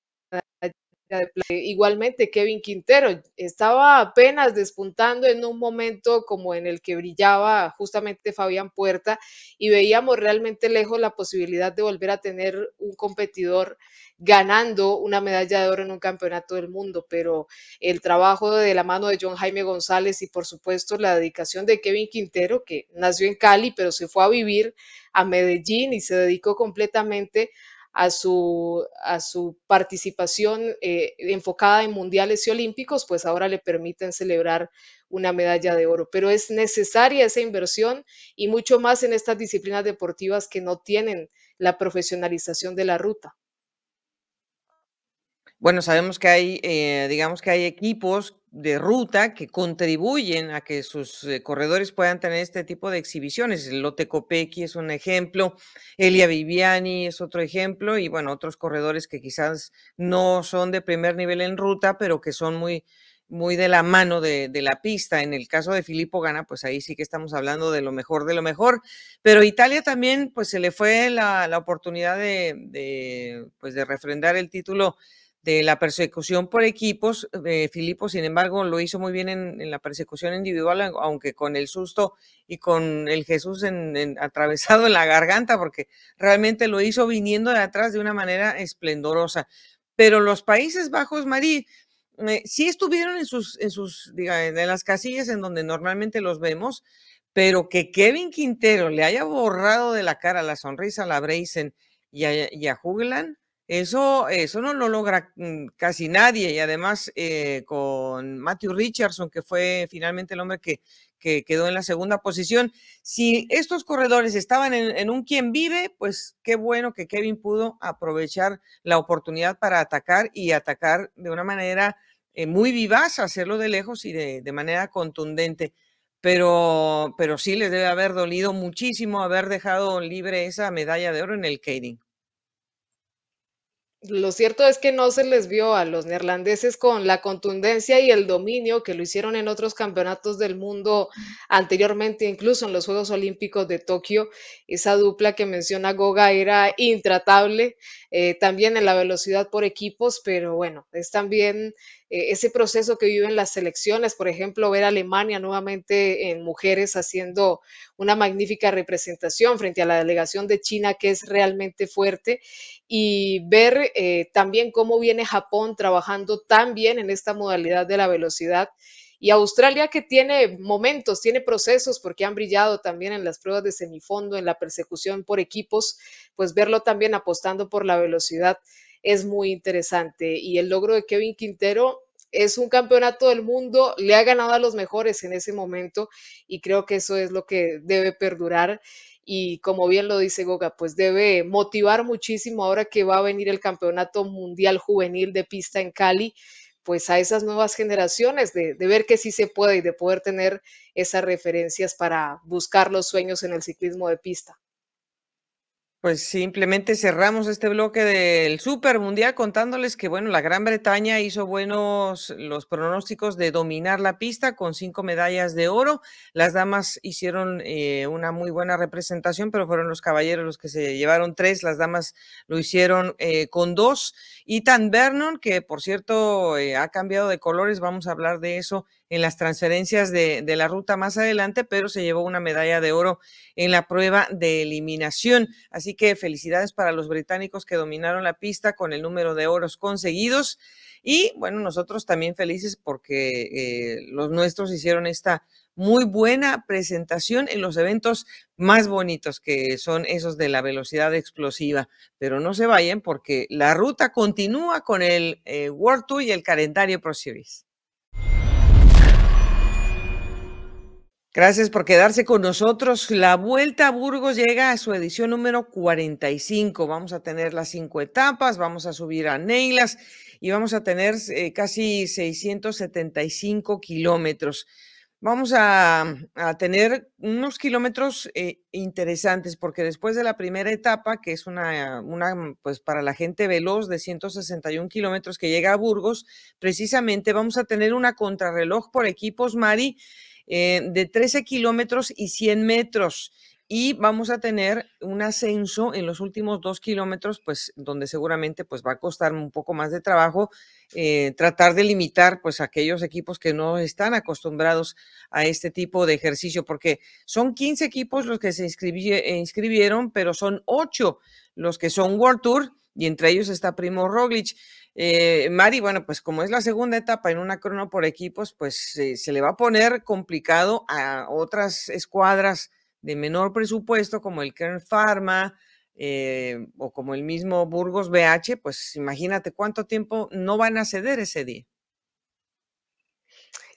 Igualmente, Kevin Quintero estaba apenas despuntando en un momento como en el que brillaba justamente Fabián Puerta y veíamos realmente lejos la posibilidad de volver a tener un competidor ganando una medalla de oro en un campeonato del mundo, pero el trabajo de la mano de John Jaime González y por supuesto la dedicación de Kevin Quintero, que nació en Cali, pero se fue a vivir a Medellín y se dedicó completamente a su, a su participación eh, enfocada en mundiales y olímpicos, pues ahora le permiten celebrar una medalla de oro. Pero es necesaria esa inversión y mucho más en estas disciplinas deportivas que no tienen la profesionalización de la ruta. Bueno, sabemos que hay, eh, digamos que hay equipos de ruta que contribuyen a que sus eh, corredores puedan tener este tipo de exhibiciones. El Lote Copecchi es un ejemplo, Elia Viviani es otro ejemplo, y bueno, otros corredores que quizás no son de primer nivel en ruta, pero que son muy, muy de la mano de, la pista. En el caso de Filippo Gana, pues ahí sí que estamos hablando de lo mejor de lo mejor. Pero Italia también, pues se le fue la, oportunidad de, de, pues de refrendar el título de la persecución por equipos. Eh, Filipo, sin embargo, lo hizo muy bien en, la persecución individual, aunque con el susto y con el Jesús en, atravesado en la garganta, porque realmente lo hizo viniendo de atrás de una manera esplendorosa. Pero los Países Bajos, Marí, eh, sí estuvieron en sus, en sus, diga, en las casillas en donde normalmente los vemos, pero que Kevin Quintero le haya borrado de la cara la sonrisa a la Breisen y a, y eso, eso no lo logra mm, casi nadie y además eh, con Matthew Richardson, que fue finalmente el hombre que, que, quedó en la segunda posición. Si estos corredores estaban en, un quien vive, pues qué bueno que Kevin pudo aprovechar la oportunidad para atacar y atacar de una manera eh, muy vivaz, hacerlo de lejos y de, de manera contundente pero, pero sí les debe haber dolido muchísimo haber dejado libre esa medalla de oro en el Kading. Lo cierto es que no se les vio a los neerlandeses con la contundencia y el dominio que lo hicieron en otros campeonatos del mundo anteriormente, incluso en los Juegos Olímpicos de Tokio. Esa dupla que menciona Goga era intratable, eh, también en la velocidad por equipos, pero bueno, es también ese proceso que viven las selecciones, por ejemplo, ver Alemania nuevamente en mujeres haciendo una magnífica representación frente a la delegación de China, que es realmente fuerte, y ver eh, también cómo viene Japón trabajando tan bien en esta modalidad de la velocidad. Y Australia que tiene momentos, tiene procesos porque han brillado también en las pruebas de semifondo, en la persecución por equipos, pues verlo también apostando por la velocidad es muy interesante. Y el logro de Kevin Quintero es un campeonato del mundo, le ha ganado a los mejores en ese momento y creo que eso es lo que debe perdurar. Y como bien lo dice Goga, pues debe motivar muchísimo ahora que va a venir el Campeonato Mundial Juvenil de Pista en Cali, pues a esas nuevas generaciones, de, de, ver que sí se puede y de poder tener esas referencias para buscar los sueños en el ciclismo de pista. Pues simplemente cerramos este bloque del Super Mundial contándoles que, bueno, la Gran Bretaña hizo buenos los pronósticos de dominar la pista con cinco medallas de oro. Las damas hicieron eh, una muy buena representación, pero fueron los caballeros los que se llevaron tres. Las damas lo hicieron eh, con dos. Ethan Vernon, que por cierto eh, ha cambiado de colores, vamos a hablar de eso en las transferencias de, la ruta más adelante, pero se llevó una medalla de oro en la prueba de eliminación. Así que felicidades para los británicos que dominaron la pista con el número de oros conseguidos. Y bueno, nosotros también felices porque eh, los nuestros hicieron esta muy buena presentación en los eventos más bonitos que son esos de la velocidad explosiva. Pero no se vayan porque la ruta continúa con el eh, World Tour y el calendario Pro Series. Gracias por quedarse con nosotros. La Vuelta a Burgos llega a su edición número 45. Vamos a tener las cinco etapas, vamos a subir a Neilas y vamos a tener eh, casi 675 kilómetros. Vamos a, tener unos kilómetros eh, interesantes porque después de la primera etapa, que es una, una, pues para la gente veloz de 161 kilómetros que llega a Burgos, precisamente vamos a tener una contrarreloj por equipos, Mari, eh, de 13 kilómetros y 100 metros. Y vamos a tener un ascenso en los últimos dos kilómetros, pues donde seguramente pues va a costar un poco más de trabajo eh, tratar de limitar pues aquellos equipos que no están acostumbrados a este tipo de ejercicio, porque son 15 equipos los que se inscribieron, pero son 8 los que son World Tour y entre ellos está Primo Roglic. Eh, Mari, bueno, pues como es la segunda etapa en una crono por equipos, pues se le va a poner complicado a otras escuadras de menor presupuesto como el Kern Pharma eh, o como el mismo Burgos BH, pues imagínate cuánto tiempo no van a ceder ese día.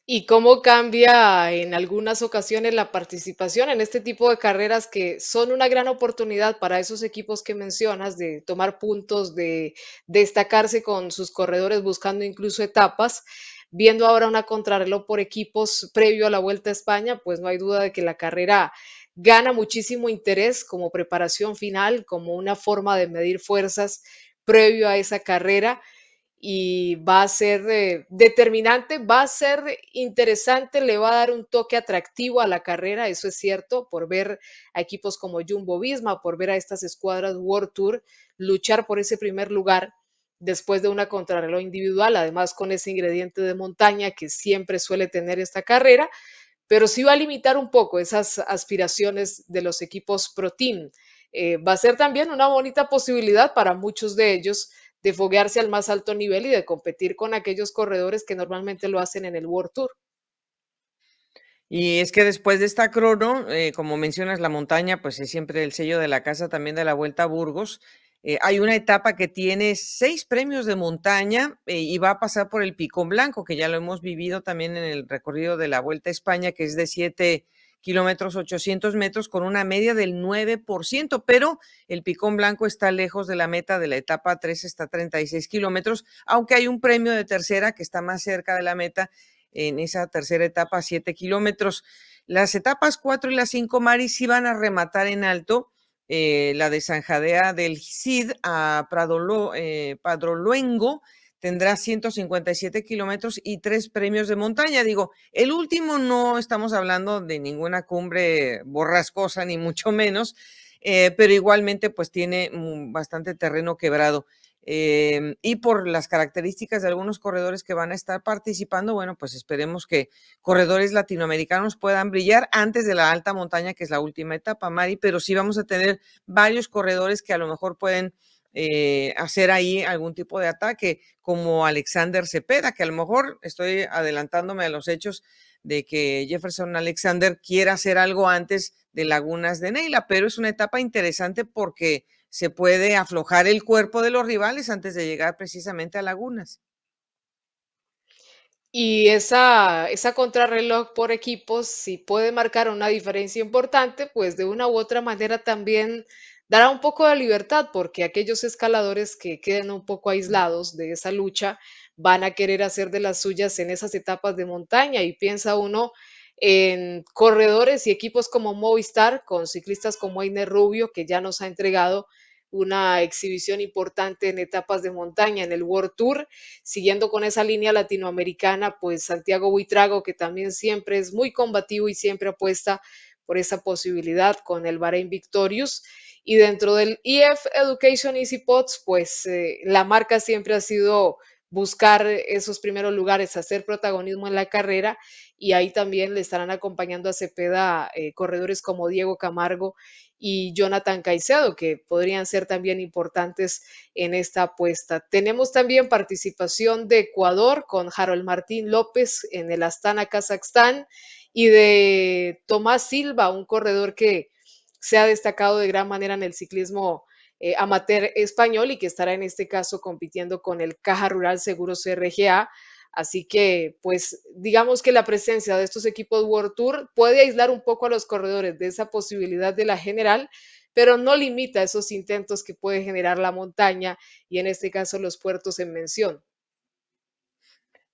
¿Y cómo cambia en algunas ocasiones la participación en este tipo de carreras que son una gran oportunidad para esos equipos que mencionas de tomar puntos, de destacarse con sus corredores buscando incluso etapas? Viendo ahora una contrarreloj por equipos previo a la Vuelta a España, pues no hay duda de que la carrera gana muchísimo interés como preparación final, como una forma de medir fuerzas previo a esa carrera y va a ser eh, determinante, va a ser interesante, le va a dar un toque atractivo a la carrera, eso es cierto, por ver a equipos como Jumbo Visma, por ver a estas escuadras World Tour luchar por ese primer lugar después de una contrarreloj individual, además con ese ingrediente de montaña que siempre suele tener esta carrera, pero sí va a limitar un poco esas aspiraciones de los equipos Pro Team. Eh, va a ser también una bonita posibilidad para muchos de ellos de foguearse al más alto nivel y de competir con aquellos corredores que normalmente lo hacen en el World Tour. Y es que después de esta crono, eh, como mencionas, la montaña, pues es siempre el sello de la casa también de la Vuelta a Burgos. Eh, hay una etapa que tiene seis premios de montaña eh, y va a pasar por el Picón Blanco, que ya lo hemos vivido también en el recorrido de la Vuelta a España, que es de siete kilómetros 800 metros con una media del 9%, pero el Picón Blanco está lejos de la meta de la etapa 3, está 36 kilómetros, aunque hay un premio de tercera que está más cerca de la meta en esa tercera etapa, 7 kilómetros. Las etapas 4 y las 5, Mari, sí van a rematar en alto. Eh, la de Sanjadea del Cid a Pradolo, eh, tendrá 157 kilómetros y tres premios de montaña. Digo, el último no estamos hablando de ninguna cumbre borrascosa, ni mucho menos, eh, pero igualmente pues tiene bastante terreno quebrado. Eh, y por las características de algunos corredores que van a estar participando, bueno, pues esperemos que corredores latinoamericanos puedan brillar antes de la alta montaña, que es la última etapa, Mari, pero sí vamos a tener varios corredores que a lo mejor pueden eh, hacer ahí algún tipo de ataque, como Alexander Cepeda, que a lo mejor estoy adelantándome a los hechos de que Jefferson Alexander quiera hacer algo antes de Lagunas de Neila, pero es una etapa interesante porque se puede aflojar el cuerpo de los rivales antes de llegar precisamente a Lagunas. Y esa, esa contrarreloj por equipos, si puede marcar una diferencia importante, pues de una u otra manera también dará un poco de libertad porque aquellos escaladores que queden un poco aislados de esa lucha van a querer hacer de las suyas en esas etapas de montaña y piensa uno en corredores y equipos como Movistar, con ciclistas como Einer Rubio, que ya nos ha entregado una exhibición importante en etapas de montaña en el World Tour. Siguiendo con esa línea latinoamericana, pues Santiago Buitrago, que también siempre es muy combativo y siempre apuesta por esa posibilidad con el Bahrein Victorious. Y dentro del EF Education Easy Pots, pues eh, la marca siempre ha sido buscar esos primeros lugares, hacer protagonismo en la carrera y ahí también le estarán acompañando a Cepeda eh, corredores como Diego Camargo y Jonathan Caicedo, que podrían ser también importantes en esta apuesta. Tenemos también participación de Ecuador con Harold Martín López en el Astana, Kazajstán, y de Tomás Silva, un corredor que se ha destacado de gran manera en el ciclismo eh, amateur español y que estará en este caso compitiendo con el Caja Rural Seguros CRGA. Así que, pues, digamos que la presencia de estos equipos World Tour puede aislar un poco a los corredores de esa posibilidad de la general, pero no limita esos intentos que puede generar la montaña y en este caso los puertos en mención.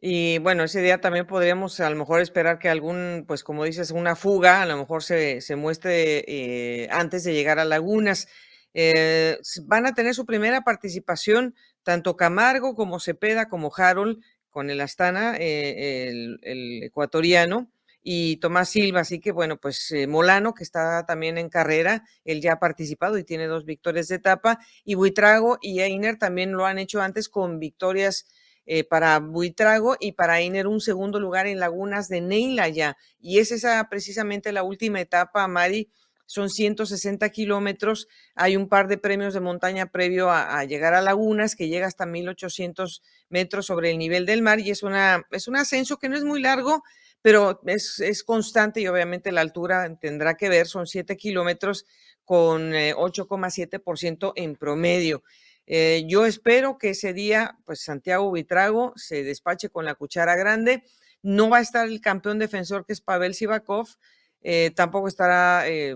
Y bueno, ese día también podríamos a lo mejor esperar que algún, pues como dices, una fuga, a lo mejor se, se muestre eh, antes de llegar a Lagunas. Eh, van a tener su primera participación tanto Camargo como Cepeda como Harold con el Astana, eh, el, ecuatoriano, y Tomás Silva. Así que bueno, pues Molano, que está también en carrera, él ya ha participado y tiene dos victorias de etapa, y Buitrago y Einer también lo han hecho antes con victorias eh, para Buitrago y para Einer un segundo lugar en Lagunas de Neilaya. Y es esa precisamente la última etapa, Mari. Son 160 kilómetros. Hay un par de premios de montaña previo a, llegar a Lagunas, que llega hasta 1800 metros sobre el nivel del mar. Y es, una, es un ascenso que no es muy largo, pero es, es constante y obviamente la altura tendrá que ver. Son 7 kilómetros con 8,7% eh, en promedio. Eh, yo espero que ese día, pues Santiago Vitrago se despache con la cuchara grande. No va a estar el campeón defensor que es Pavel Sivakov. Eh, tampoco estará eh,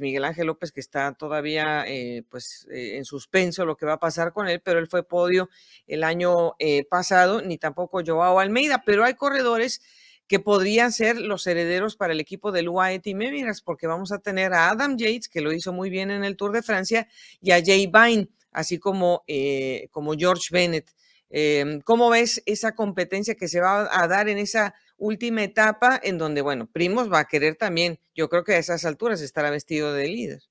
Miguel Ángel López, que está todavía pues, en suspenso lo que va a pasar con él, pero él fue podio el año pasado, ni tampoco Joao Almeida, pero hay corredores que podrían ser los herederos para el equipo del UAE Team Emirates, porque vamos a tener a Adam Yates, que lo hizo muy bien en el Tour de Francia, y a Jay Vine así como, eh, como George Bennett. Em, ¿Cómo ves esa competencia que se va a dar en esa última etapa en donde, bueno, Primos va a querer también, yo creo que a esas alturas estará vestido de líder?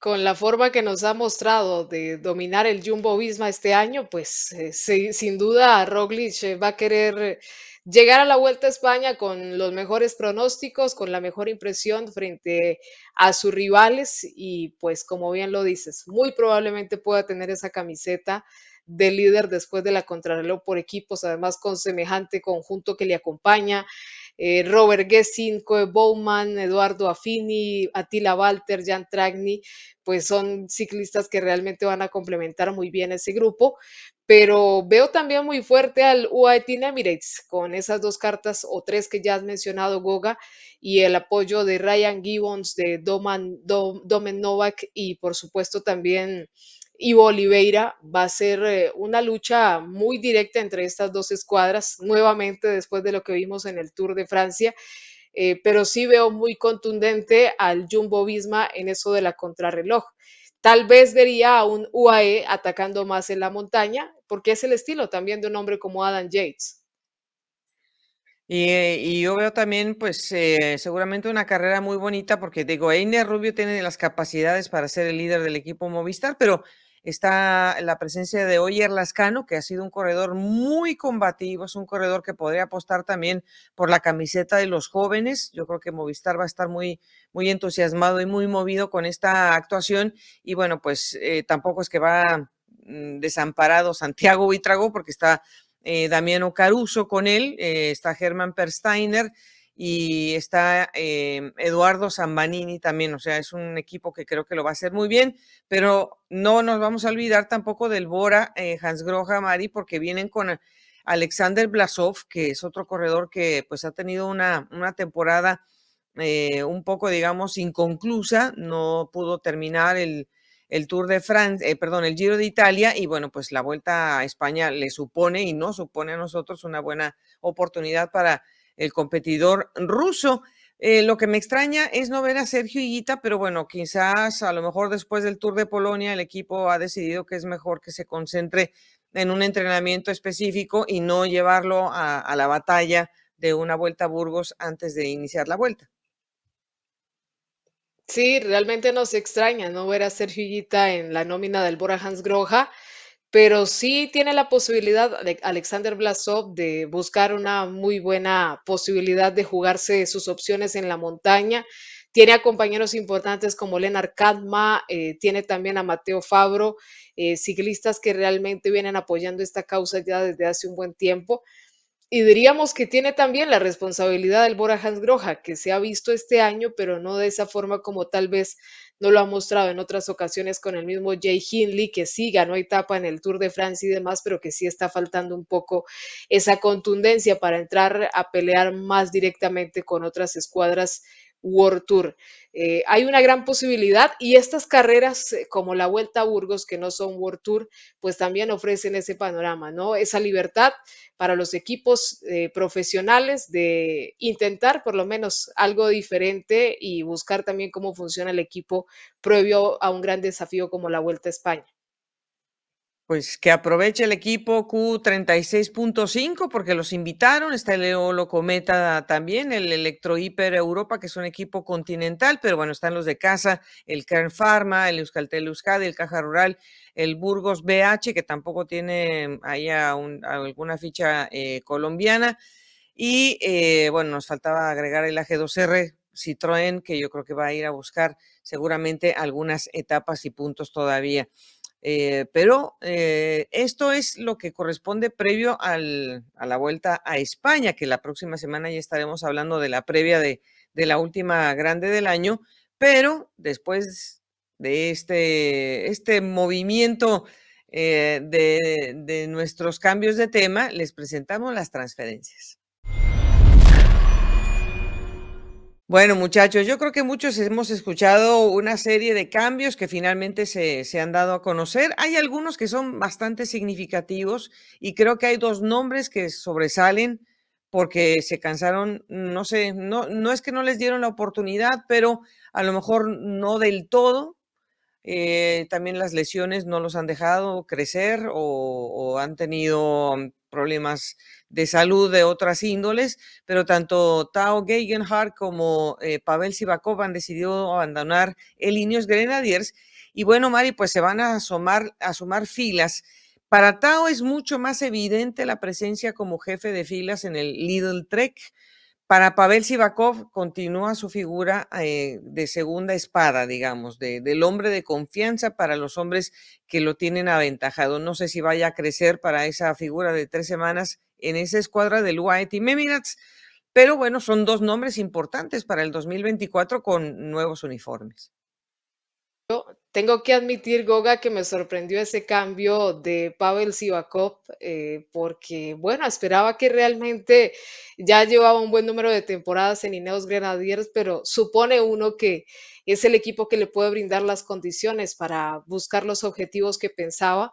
Con la forma que nos ha mostrado de dominar el Jumbo Visma este año, pues eh, sin duda Roglic eh, va a querer llegar a la Vuelta a España con los mejores pronósticos, con la mejor impresión frente a sus rivales y pues como bien lo dices, muy probablemente pueda tener esa camiseta de líder después de la contrarreloj por equipos, además con semejante conjunto que le acompaña. Eh, Robert Gessin, Coe Bowman, Eduardo Affini, Attila Walter, Jan Tragni, pues son ciclistas que realmente van a complementar muy bien ese grupo. Pero veo también muy fuerte al UAE Team Emirates con esas dos cartas o tres que ya has mencionado, Goga, y el apoyo de Ryan Gibbons, de Doman, Domen Novak y por supuesto también Ivo Oliveira. Va a ser eh, una lucha muy directa entre estas dos escuadras, nuevamente después de lo que vimos en el Tour de Francia. Eh, pero sí veo muy contundente al Jumbo Visma en eso de la contrarreloj. Tal vez vería a un UAE atacando más en la montaña, porque es el estilo también de un hombre como Adam Yates. Y, yo veo también, pues, eh, seguramente una carrera muy bonita, porque digo, Einer Rubio tiene las capacidades para ser el líder del equipo Movistar, pero está la presencia de Oyer Lascano, que ha sido un corredor muy combativo, es un corredor que podría apostar también por la camiseta de los jóvenes. Yo creo que Movistar va a estar muy, muy entusiasmado y muy movido con esta actuación. Y bueno, pues eh, tampoco es que va mm, desamparado Santiago Vitrago, porque está eh, Damiano Caruso con él, eh, está Germán Persteiner y está eh, Eduardo Zambanini también, o sea, es un equipo que creo que lo va a hacer muy bien, pero no nos vamos a olvidar tampoco del Bora eh, Hans Groja Mari, porque vienen con Alexander Blasov, que es otro corredor que pues ha tenido una, una temporada eh, un poco, digamos, inconclusa, no pudo terminar el, el Tour de Francia, perdón, el Giro de Italia, y bueno, pues la vuelta a España le supone y no supone a nosotros una buena oportunidad para el competidor ruso. Eh, lo que me extraña es no ver a Sergio Higuita, pero bueno, quizás a lo mejor después del Tour de Polonia el equipo ha decidido que es mejor que se concentre en un entrenamiento específico y no llevarlo a, la batalla de una vuelta a Burgos antes de iniciar la vuelta. Sí, realmente nos extraña no ver a Sergio Higuita en la nómina del Bora Groja, pero sí tiene la posibilidad de Alexander Blasov de buscar una muy buena posibilidad de jugarse sus opciones en la montaña. Tiene a compañeros importantes como Leonard Kadma, eh, tiene también a Mateo Fabro, eh, ciclistas que realmente vienen apoyando esta causa ya desde hace un buen tiempo. Y diríamos que tiene también la responsabilidad del Bora Groja, que se ha visto este año, pero no de esa forma como tal vez no lo ha mostrado en otras ocasiones con el mismo Jay Hindley, que sí ganó etapa en el Tour de Francia y demás, pero que sí está faltando un poco esa contundencia para entrar a pelear más directamente con otras escuadras World Tour. Eh, hay una gran posibilidad y estas carreras eh, como la Vuelta a Burgos, que no son World Tour, pues también ofrecen ese panorama, ¿no? Esa libertad para los equipos eh, profesionales de intentar por lo menos algo diferente y buscar también cómo funciona el equipo previo a un gran desafío como la Vuelta a España. Pues que aproveche el equipo Q36.5 porque los invitaron. Está el Eolo Cometa también, el Electro Hiper Europa, que es un equipo continental, pero bueno, están los de casa, el Kern Pharma, el Euskaltel Euskadi, el Caja Rural, el Burgos BH, que tampoco tiene ahí alguna ficha eh, colombiana. Y eh, bueno, nos faltaba agregar el AG2R Citroën, que yo creo que va a ir a buscar seguramente algunas etapas y puntos todavía. Eh, pero eh, esto es lo que corresponde previo a la vuelta a España, que la próxima semana ya estaremos hablando de la previa de, la última grande del año, pero después de este, este movimiento eh, de nuestros cambios de tema, les presentamos las transferencias. Bueno, muchachos, yo creo que muchos hemos escuchado una serie de cambios que finalmente se, han dado a conocer. Hay algunos que son bastante significativos y creo que hay dos nombres que sobresalen porque se cansaron, no sé, no, no es que no les dieron la oportunidad, pero a lo mejor no del todo. Eh, también las lesiones no los han dejado crecer o, han tenido problemas de salud de otras índoles, pero tanto Tao Gegenhardt como eh, Pavel Sivakov han decidido abandonar el Ineos Grenadiers. Y bueno, Mari, pues se van a, asomar, a sumar filas. Para Tao es mucho más evidente la presencia como jefe de filas en el Lidl Trek. Para Pavel Sivakov continúa su figura eh, de segunda espada, digamos, de, del hombre de confianza para los hombres que lo tienen aventajado. No sé si vaya a crecer para esa figura de tres semanas en esa escuadra del White Team Emirates, pero bueno, son dos nombres importantes para el 2024 con nuevos uniformes. Tengo que admitir, Goga, que me sorprendió ese cambio de Pavel Sivakov, eh, porque, bueno, esperaba que realmente ya llevaba un buen número de temporadas en Ineos Grenadiers, pero supone uno que es el equipo que le puede brindar las condiciones para buscar los objetivos que pensaba.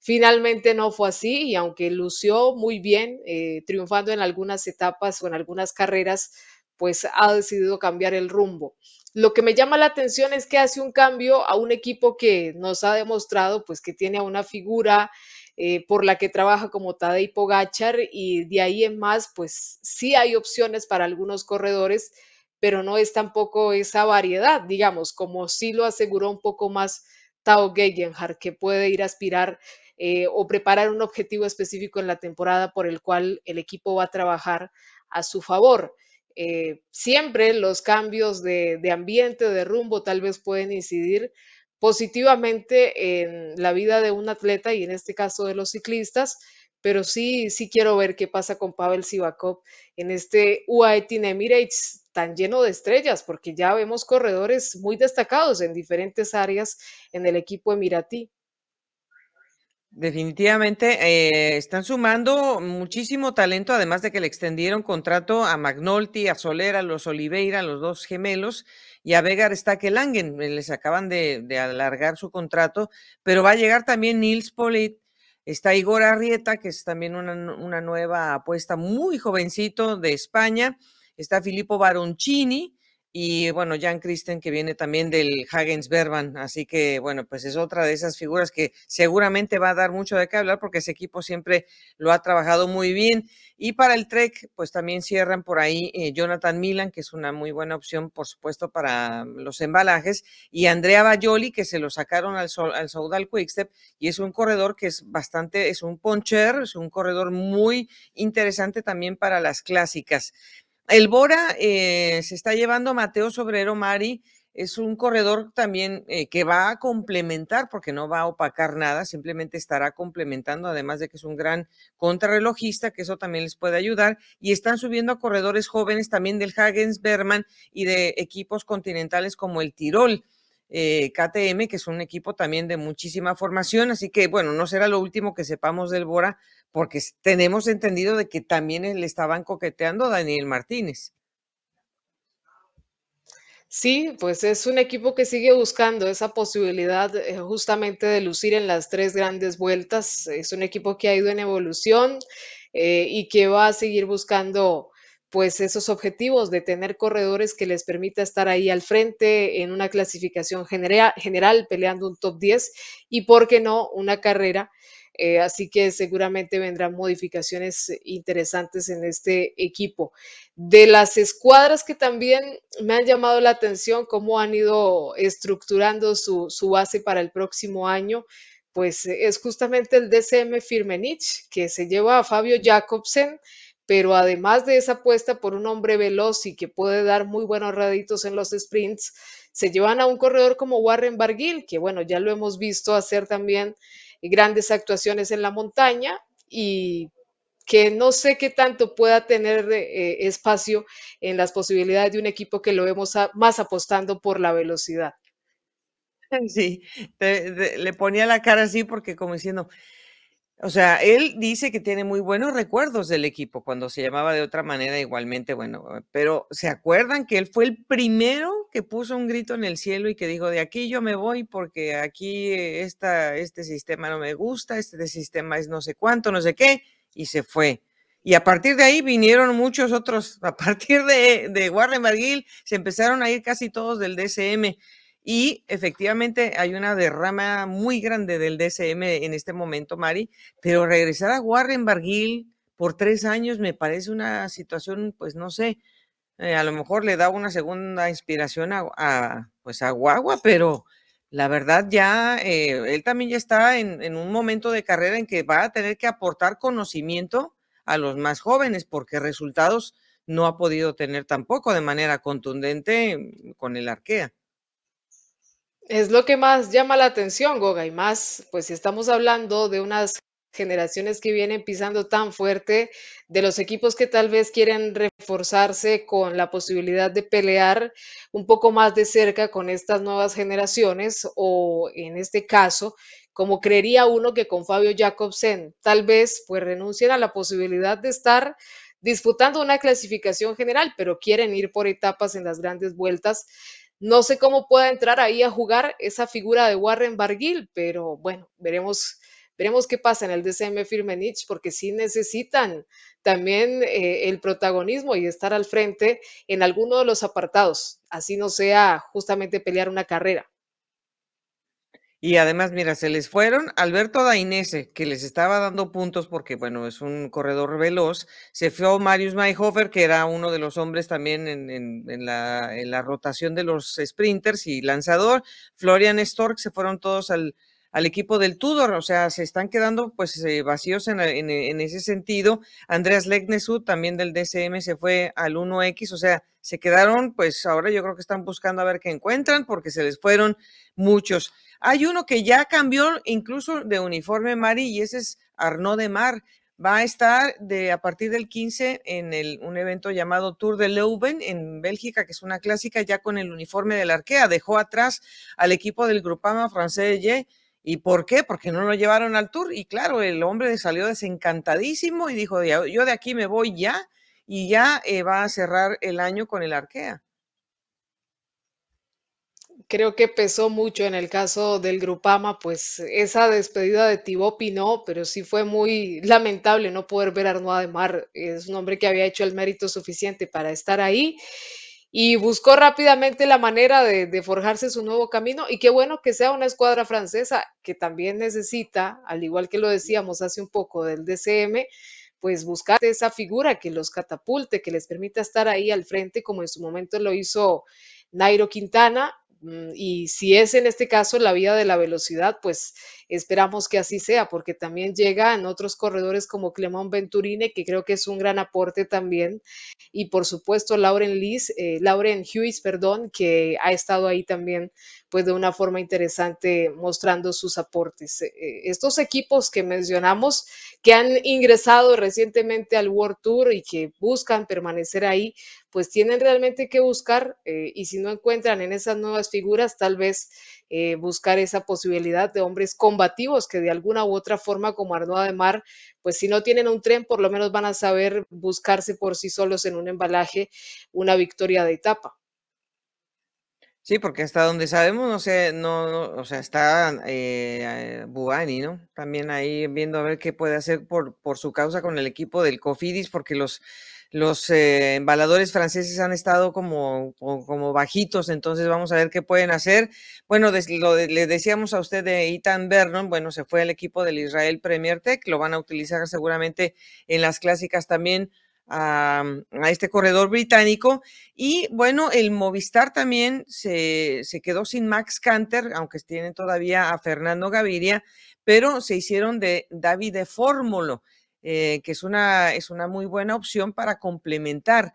Finalmente no fue así y aunque lució muy bien, eh, triunfando en algunas etapas o en algunas carreras, pues ha decidido cambiar el rumbo. Lo que me llama la atención es que hace un cambio a un equipo que nos ha demostrado pues que tiene a una figura eh, por la que trabaja como Tadej Pogachar y de ahí en más pues sí hay opciones para algunos corredores, pero no es tampoco esa variedad, digamos, como sí lo aseguró un poco más Tao Gegenhardt, que puede ir a aspirar eh, o preparar un objetivo específico en la temporada por el cual el equipo va a trabajar a su favor. Eh, siempre los cambios de, ambiente, de rumbo, tal vez pueden incidir positivamente en la vida de un atleta y en este caso de los ciclistas, pero sí, sí quiero ver qué pasa con Pavel Sivakov en este UAE Team Emirates tan lleno de estrellas, porque ya vemos corredores muy destacados en diferentes áreas en el equipo emiratí. Definitivamente eh, están sumando muchísimo talento, además de que le extendieron contrato a Magnolti, a Soler, a los Oliveira, los dos gemelos, y a Vegar Stakelangen. Les acaban de, alargar su contrato, pero va a llegar también Nils Polit, Está Igor Arrieta, que es también una, una nueva apuesta muy jovencito de España. Está Filippo Baroncini, y bueno, Jan Christen que viene también del Hagens Berban, así que bueno, pues es otra de esas figuras que seguramente va a dar mucho de qué hablar porque ese equipo siempre lo ha trabajado muy bien. Y para el Trek, pues también cierran por ahí eh, Jonathan Milan, que es una muy buena opción, por supuesto, para los embalajes, y Andrea Bayoli, que se lo sacaron al, al Saudal Quickstep, y es un corredor que es bastante, es un poncher, es un corredor muy interesante también para las clásicas. El Bora eh, se está llevando Mateo Sobrero Mari. Es un corredor también eh, que va a complementar, porque no va a opacar nada, simplemente estará complementando, además de que es un gran contrarrelojista, que eso también les puede ayudar. Y están subiendo a corredores jóvenes también del Hagens Berman y de equipos continentales como el Tirol. Eh, KTM, que es un equipo también de muchísima formación, así que bueno, no será lo último que sepamos del Bora, porque tenemos entendido de que también le estaban coqueteando a Daniel Martínez. Sí, pues es un equipo que sigue buscando esa posibilidad eh, justamente de lucir en las tres grandes vueltas. Es un equipo que ha ido en evolución eh, y que va a seguir buscando pues esos objetivos de tener corredores que les permita estar ahí al frente en una clasificación general, peleando un top 10 y, ¿por qué no?, una carrera. Eh, así que seguramente vendrán modificaciones interesantes en este equipo. De las escuadras que también me han llamado la atención, cómo han ido estructurando su, su base para el próximo año, pues es justamente el DCM Firmenich, que se lleva a Fabio Jacobsen, pero además de esa apuesta por un hombre veloz y que puede dar muy buenos raditos en los sprints, se llevan a un corredor como Warren Barguil, que bueno, ya lo hemos visto hacer también grandes actuaciones en la montaña y que no sé qué tanto pueda tener eh, espacio en las posibilidades de un equipo que lo vemos más apostando por la velocidad. *laughs* Sí, le ponía la cara así porque como diciendo, o sea, él dice que tiene muy buenos recuerdos del equipo cuando se llamaba de otra manera igualmente, bueno, pero ¿se acuerdan que él fue el primero que puso un grito en el cielo y que dijo, de aquí yo me voy porque aquí esta, este sistema no me gusta, este sistema es no sé cuánto, no sé qué, y se fue. Y a partir de ahí vinieron muchos otros, *laughs* a partir de, de Warren McGill se empezaron a ir casi todos del DCM. Y efectivamente hay una derrama muy grande del DSM en este momento, Mari, pero regresar a Warren Barguil por tres años me parece una situación, pues no sé, eh, a lo mejor le da una segunda inspiración a, pues a Guagua, pero la verdad ya, eh, él también ya está en, en un momento de carrera en que va a tener que aportar conocimiento a los más jóvenes, porque resultados no ha podido tener tampoco de manera contundente con el Arkea. Es lo que más llama la atención, Goga, y más, pues si estamos hablando de unas generaciones que vienen pisando tan fuerte, de los equipos que tal vez quieren reforzarse con la posibilidad de pelear un poco más de cerca con estas nuevas generaciones, o en este caso, como creería uno que con Fabio Jacobsen, tal vez pues renuncien a la posibilidad de estar disputando una clasificación general, pero quieren ir por etapas en las grandes vueltas no sé cómo pueda entrar ahí a jugar esa figura de Warren Barguil, pero bueno, veremos, veremos qué pasa en el DCM Firmenich, porque sí necesitan también eh, el protagonismo y estar al frente en alguno de los apartados, así no sea justamente pelear una carrera. Y además, mira, se les fueron Alberto Dainese, que les estaba dando puntos porque, bueno, es un corredor veloz. Se fue Marius Mayhofer, que era uno de los hombres también en, la, rotación de los sprinters y lanzador. Florian Stork, se fueron todos al, equipo del Tudor, o sea, se están quedando pues eh, vacíos en, ese sentido. Andreas Legnesud, también del DCM, se fue al 1X, o sea, se quedaron, pues ahora yo creo que están buscando a ver qué encuentran porque se les fueron muchos. Hay uno que ya cambió incluso de uniforme, Mari, y ese es Arnaud de Mar. Va a estar de a partir del 15 en el, un evento llamado Tour de Leuven en Bélgica, que es una clásica ya con el uniforme del Arkea. Dejó atrás al equipo del Grupama francés ¿Y por qué? Porque no lo llevaron al tour. Y claro, el hombre salió desencantadísimo y dijo, yo de aquí me voy ya y ya eh, va a cerrar el año con el Arkea. Creo que pesó mucho en el caso del Grupama, pues esa despedida de Thibaut Pinot, pero sí fue muy lamentable no poder ver a Arnaud Mar. Es un hombre que había hecho el mérito suficiente para estar ahí y buscó rápidamente la manera de, forjarse su nuevo camino. Y qué bueno que sea una escuadra francesa que también necesita, al igual que lo decíamos hace un poco del DCM, pues buscar esa figura que los catapulte, que les permita estar ahí al frente, como en su momento lo hizo Nairo Quintana, y si es en este caso la vía de la velocidad, pues esperamos que así sea, porque también llega en otros corredores como Clemón Venturine, que creo que es un gran aporte también, y por supuesto Lauren Liz, eh, Lauren Hughes, perdón, que ha estado ahí también pues de una forma interesante mostrando sus aportes. Eh, eh, estos equipos que mencionamos que han ingresado recientemente al World Tour y que buscan permanecer ahí, pues tienen realmente que buscar eh, y si no encuentran en esas nuevas figuras, tal vez buscar esa posibilidad de hombres combativos que de alguna u otra forma, como Arnaud de Mar, pues si no tienen un tren, por lo menos van a saber buscarse por sí solos en un embalaje una victoria de etapa. Sí, porque hasta donde sabemos, no sé, no, no o sea, está eh, Bubani, ¿no? También ahí viendo a ver qué puede hacer por, por su causa con el equipo del Cofidis, porque los, los eh, embaladores franceses han estado como, como, bajitos, entonces vamos a ver qué pueden hacer. Bueno, lo le decíamos a usted de Ethan Vernon, bueno, se fue al equipo del Israel Premier Tech, lo van a utilizar seguramente en las clásicas también a, este corredor británico. Y bueno, el Movistar también se, quedó sin Max Canter, aunque tienen todavía a Fernando Gaviria, pero se hicieron de David de Fórmulo, eh, que es una, es una muy buena opción para complementar.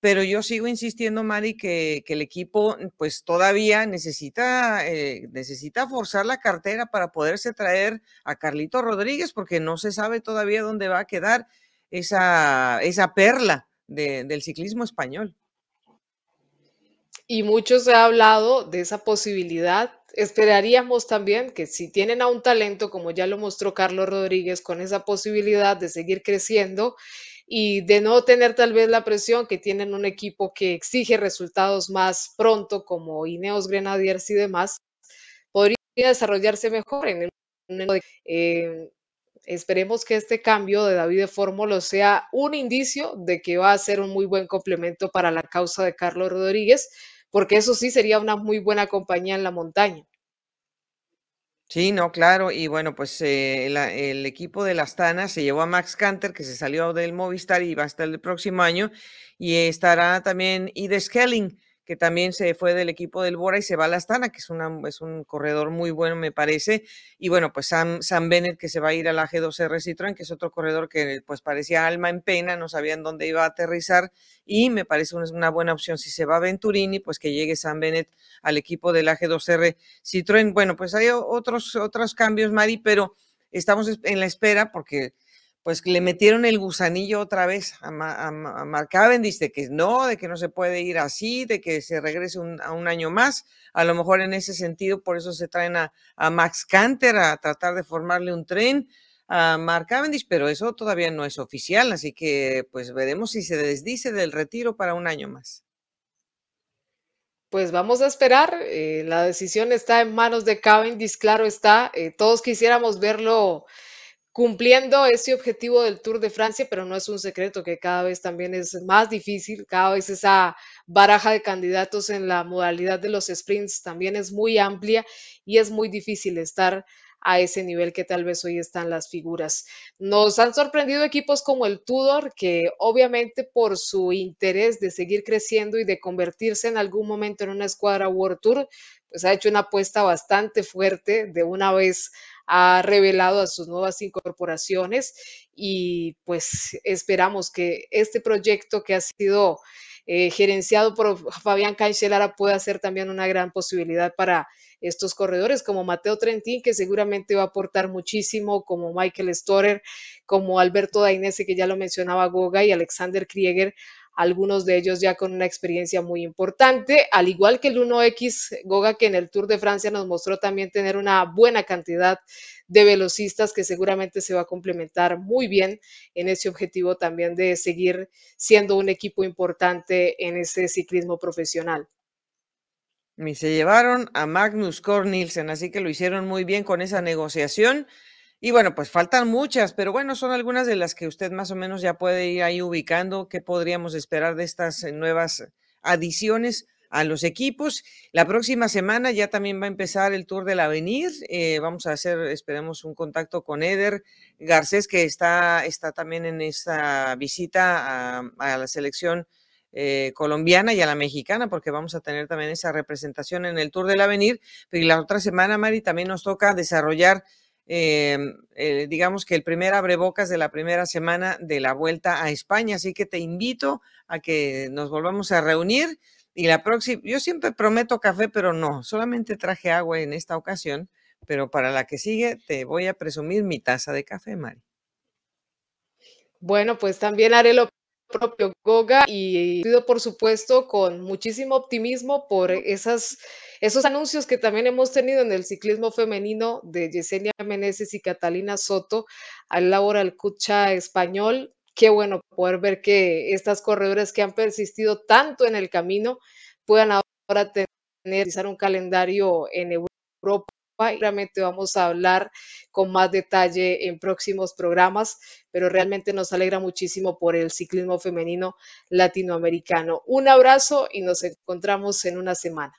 Pero yo sigo insistiendo, Mari, que, el equipo pues todavía necesita, eh, necesita forzar la cartera para poderse traer a Carlito Rodríguez, porque no se sabe todavía dónde va a quedar esa, esa perla del ciclismo español. Y mucho se ha hablado de esa posibilidad. Esperaríamos también que si tienen a un talento, como ya lo mostró Carlos Rodríguez, con esa posibilidad de seguir creciendo y de no tener tal vez la presión que tienen un equipo que exige resultados más pronto, como Ineos Grenadiers y demás, podría desarrollarse mejor en Esperemos que este cambio de David de Fórmulo sea un indicio de que va a ser un muy buen complemento para la causa de Carlos Rodríguez, porque eso sí sería una muy buena compañía en la montaña. Sí, no, claro. Y bueno, pues eh, el equipo de la Astana se llevó a Max Canter, que se salió del Movistar y va a estar el próximo año. Y estará también Ide Schelling, que también se fue del equipo del Bora y se va a la Astana, que es, es un corredor muy bueno, me parece. Y bueno, pues Sam, Sam Bennett, que se va a ir a la G2R Citroën, que es otro corredor que pues parecía alma en pena, no sabían dónde iba a aterrizar. Y me parece una, una buena opción. Si se va a Venturini, pues que llegue Sam Bennett al equipo de la G2R Citroën. Bueno, pues hay otros, otros cambios, Mari, pero estamos en la espera porque pues le metieron el gusanillo otra vez a, Mark Cavendish de que no, de que no se puede ir así, de que se regrese a un año más. A lo mejor en ese sentido, por eso se traen a, Max Canter a tratar de formarle un tren a Mark Cavendish, pero eso todavía no es oficial, así que pues veremos si se desdice del retiro para un año más. Pues vamos a esperar, eh, la decisión está en manos de Cavendish, claro está, eh, todos quisiéramos verlo cumpliendo ese objetivo del Tour de Francia, pero no es un secreto que cada vez también es más difícil, cada vez esa baraja de candidatos en la modalidad de los sprints también es muy amplia y es muy difícil estar a ese nivel que tal vez hoy están las figuras. Nos han sorprendido equipos como el Tudor, que obviamente por su interés de seguir creciendo y de convertirse en algún momento en una escuadra World Tour, pues ha hecho una apuesta bastante fuerte de una vez ha revelado a sus nuevas incorporaciones y pues esperamos que este proyecto que ha sido eh, gerenciado por Fabián Cancelara pueda ser también una gran posibilidad para estos corredores como Mateo Trentín, que seguramente va a aportar muchísimo, como Michael Storer, como Alberto Dainese, que ya lo mencionaba Goga, y Alexander Krieger, algunos de ellos ya con una experiencia muy importante, al igual que el 1X Goga, que en el Tour de Francia nos mostró también tener una buena cantidad de velocistas que seguramente se va a complementar muy bien en ese objetivo también de seguir siendo un equipo importante en ese ciclismo profesional. Se llevaron a Magnus así que lo hicieron muy bien con esa negociación. Y bueno, pues faltan muchas, pero bueno, son algunas de las que usted más o menos ya puede ir ahí ubicando. ¿Qué podríamos esperar de estas eh, nuevas adiciones a los equipos? La próxima semana ya también va a empezar el Tour del Avenir. Eh, vamos a hacer, esperemos, un contacto con Eder Garcés, que está, está también en esta visita a, la selección eh, colombiana y a la mexicana, porque vamos a tener también esa representación en el Tour del Avenir. Y la otra semana, Mari, también nos toca desarrollar Em, eh, digamos que el primer abrebocas de la primera semana de la vuelta a España. Así que te invito a que nos volvamos a reunir. Y la próxima, yo siempre prometo café, pero no, solamente traje agua en esta ocasión, pero para la que sigue te voy a presumir mi taza de café, Mari. Bueno, pues también haré lo propio Goga y pido por supuesto con muchísimo optimismo por esas esos anuncios que también hemos tenido en el ciclismo femenino de Yesenia Meneses y Catalina Soto al Laura Alcucha español. Qué bueno poder ver que estas corredoras que han persistido tanto en el camino puedan ahora tener un calendario en Europa y realmente vamos a hablar con más detalle en próximos programas, pero realmente nos alegra muchísimo por el ciclismo femenino latinoamericano. Un abrazo y nos encontramos en una semana.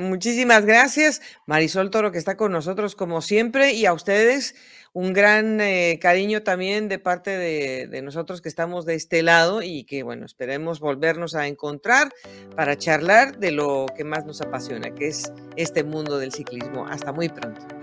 Muchísimas gracias, Marisol Toro, que está con nosotros como siempre, y a ustedes un gran eh, cariño también de parte de, de, nosotros que estamos de este lado y que, bueno, esperemos volvernos a encontrar para charlar de lo que más nos apasiona, que es este mundo del ciclismo. Hasta muy pronto.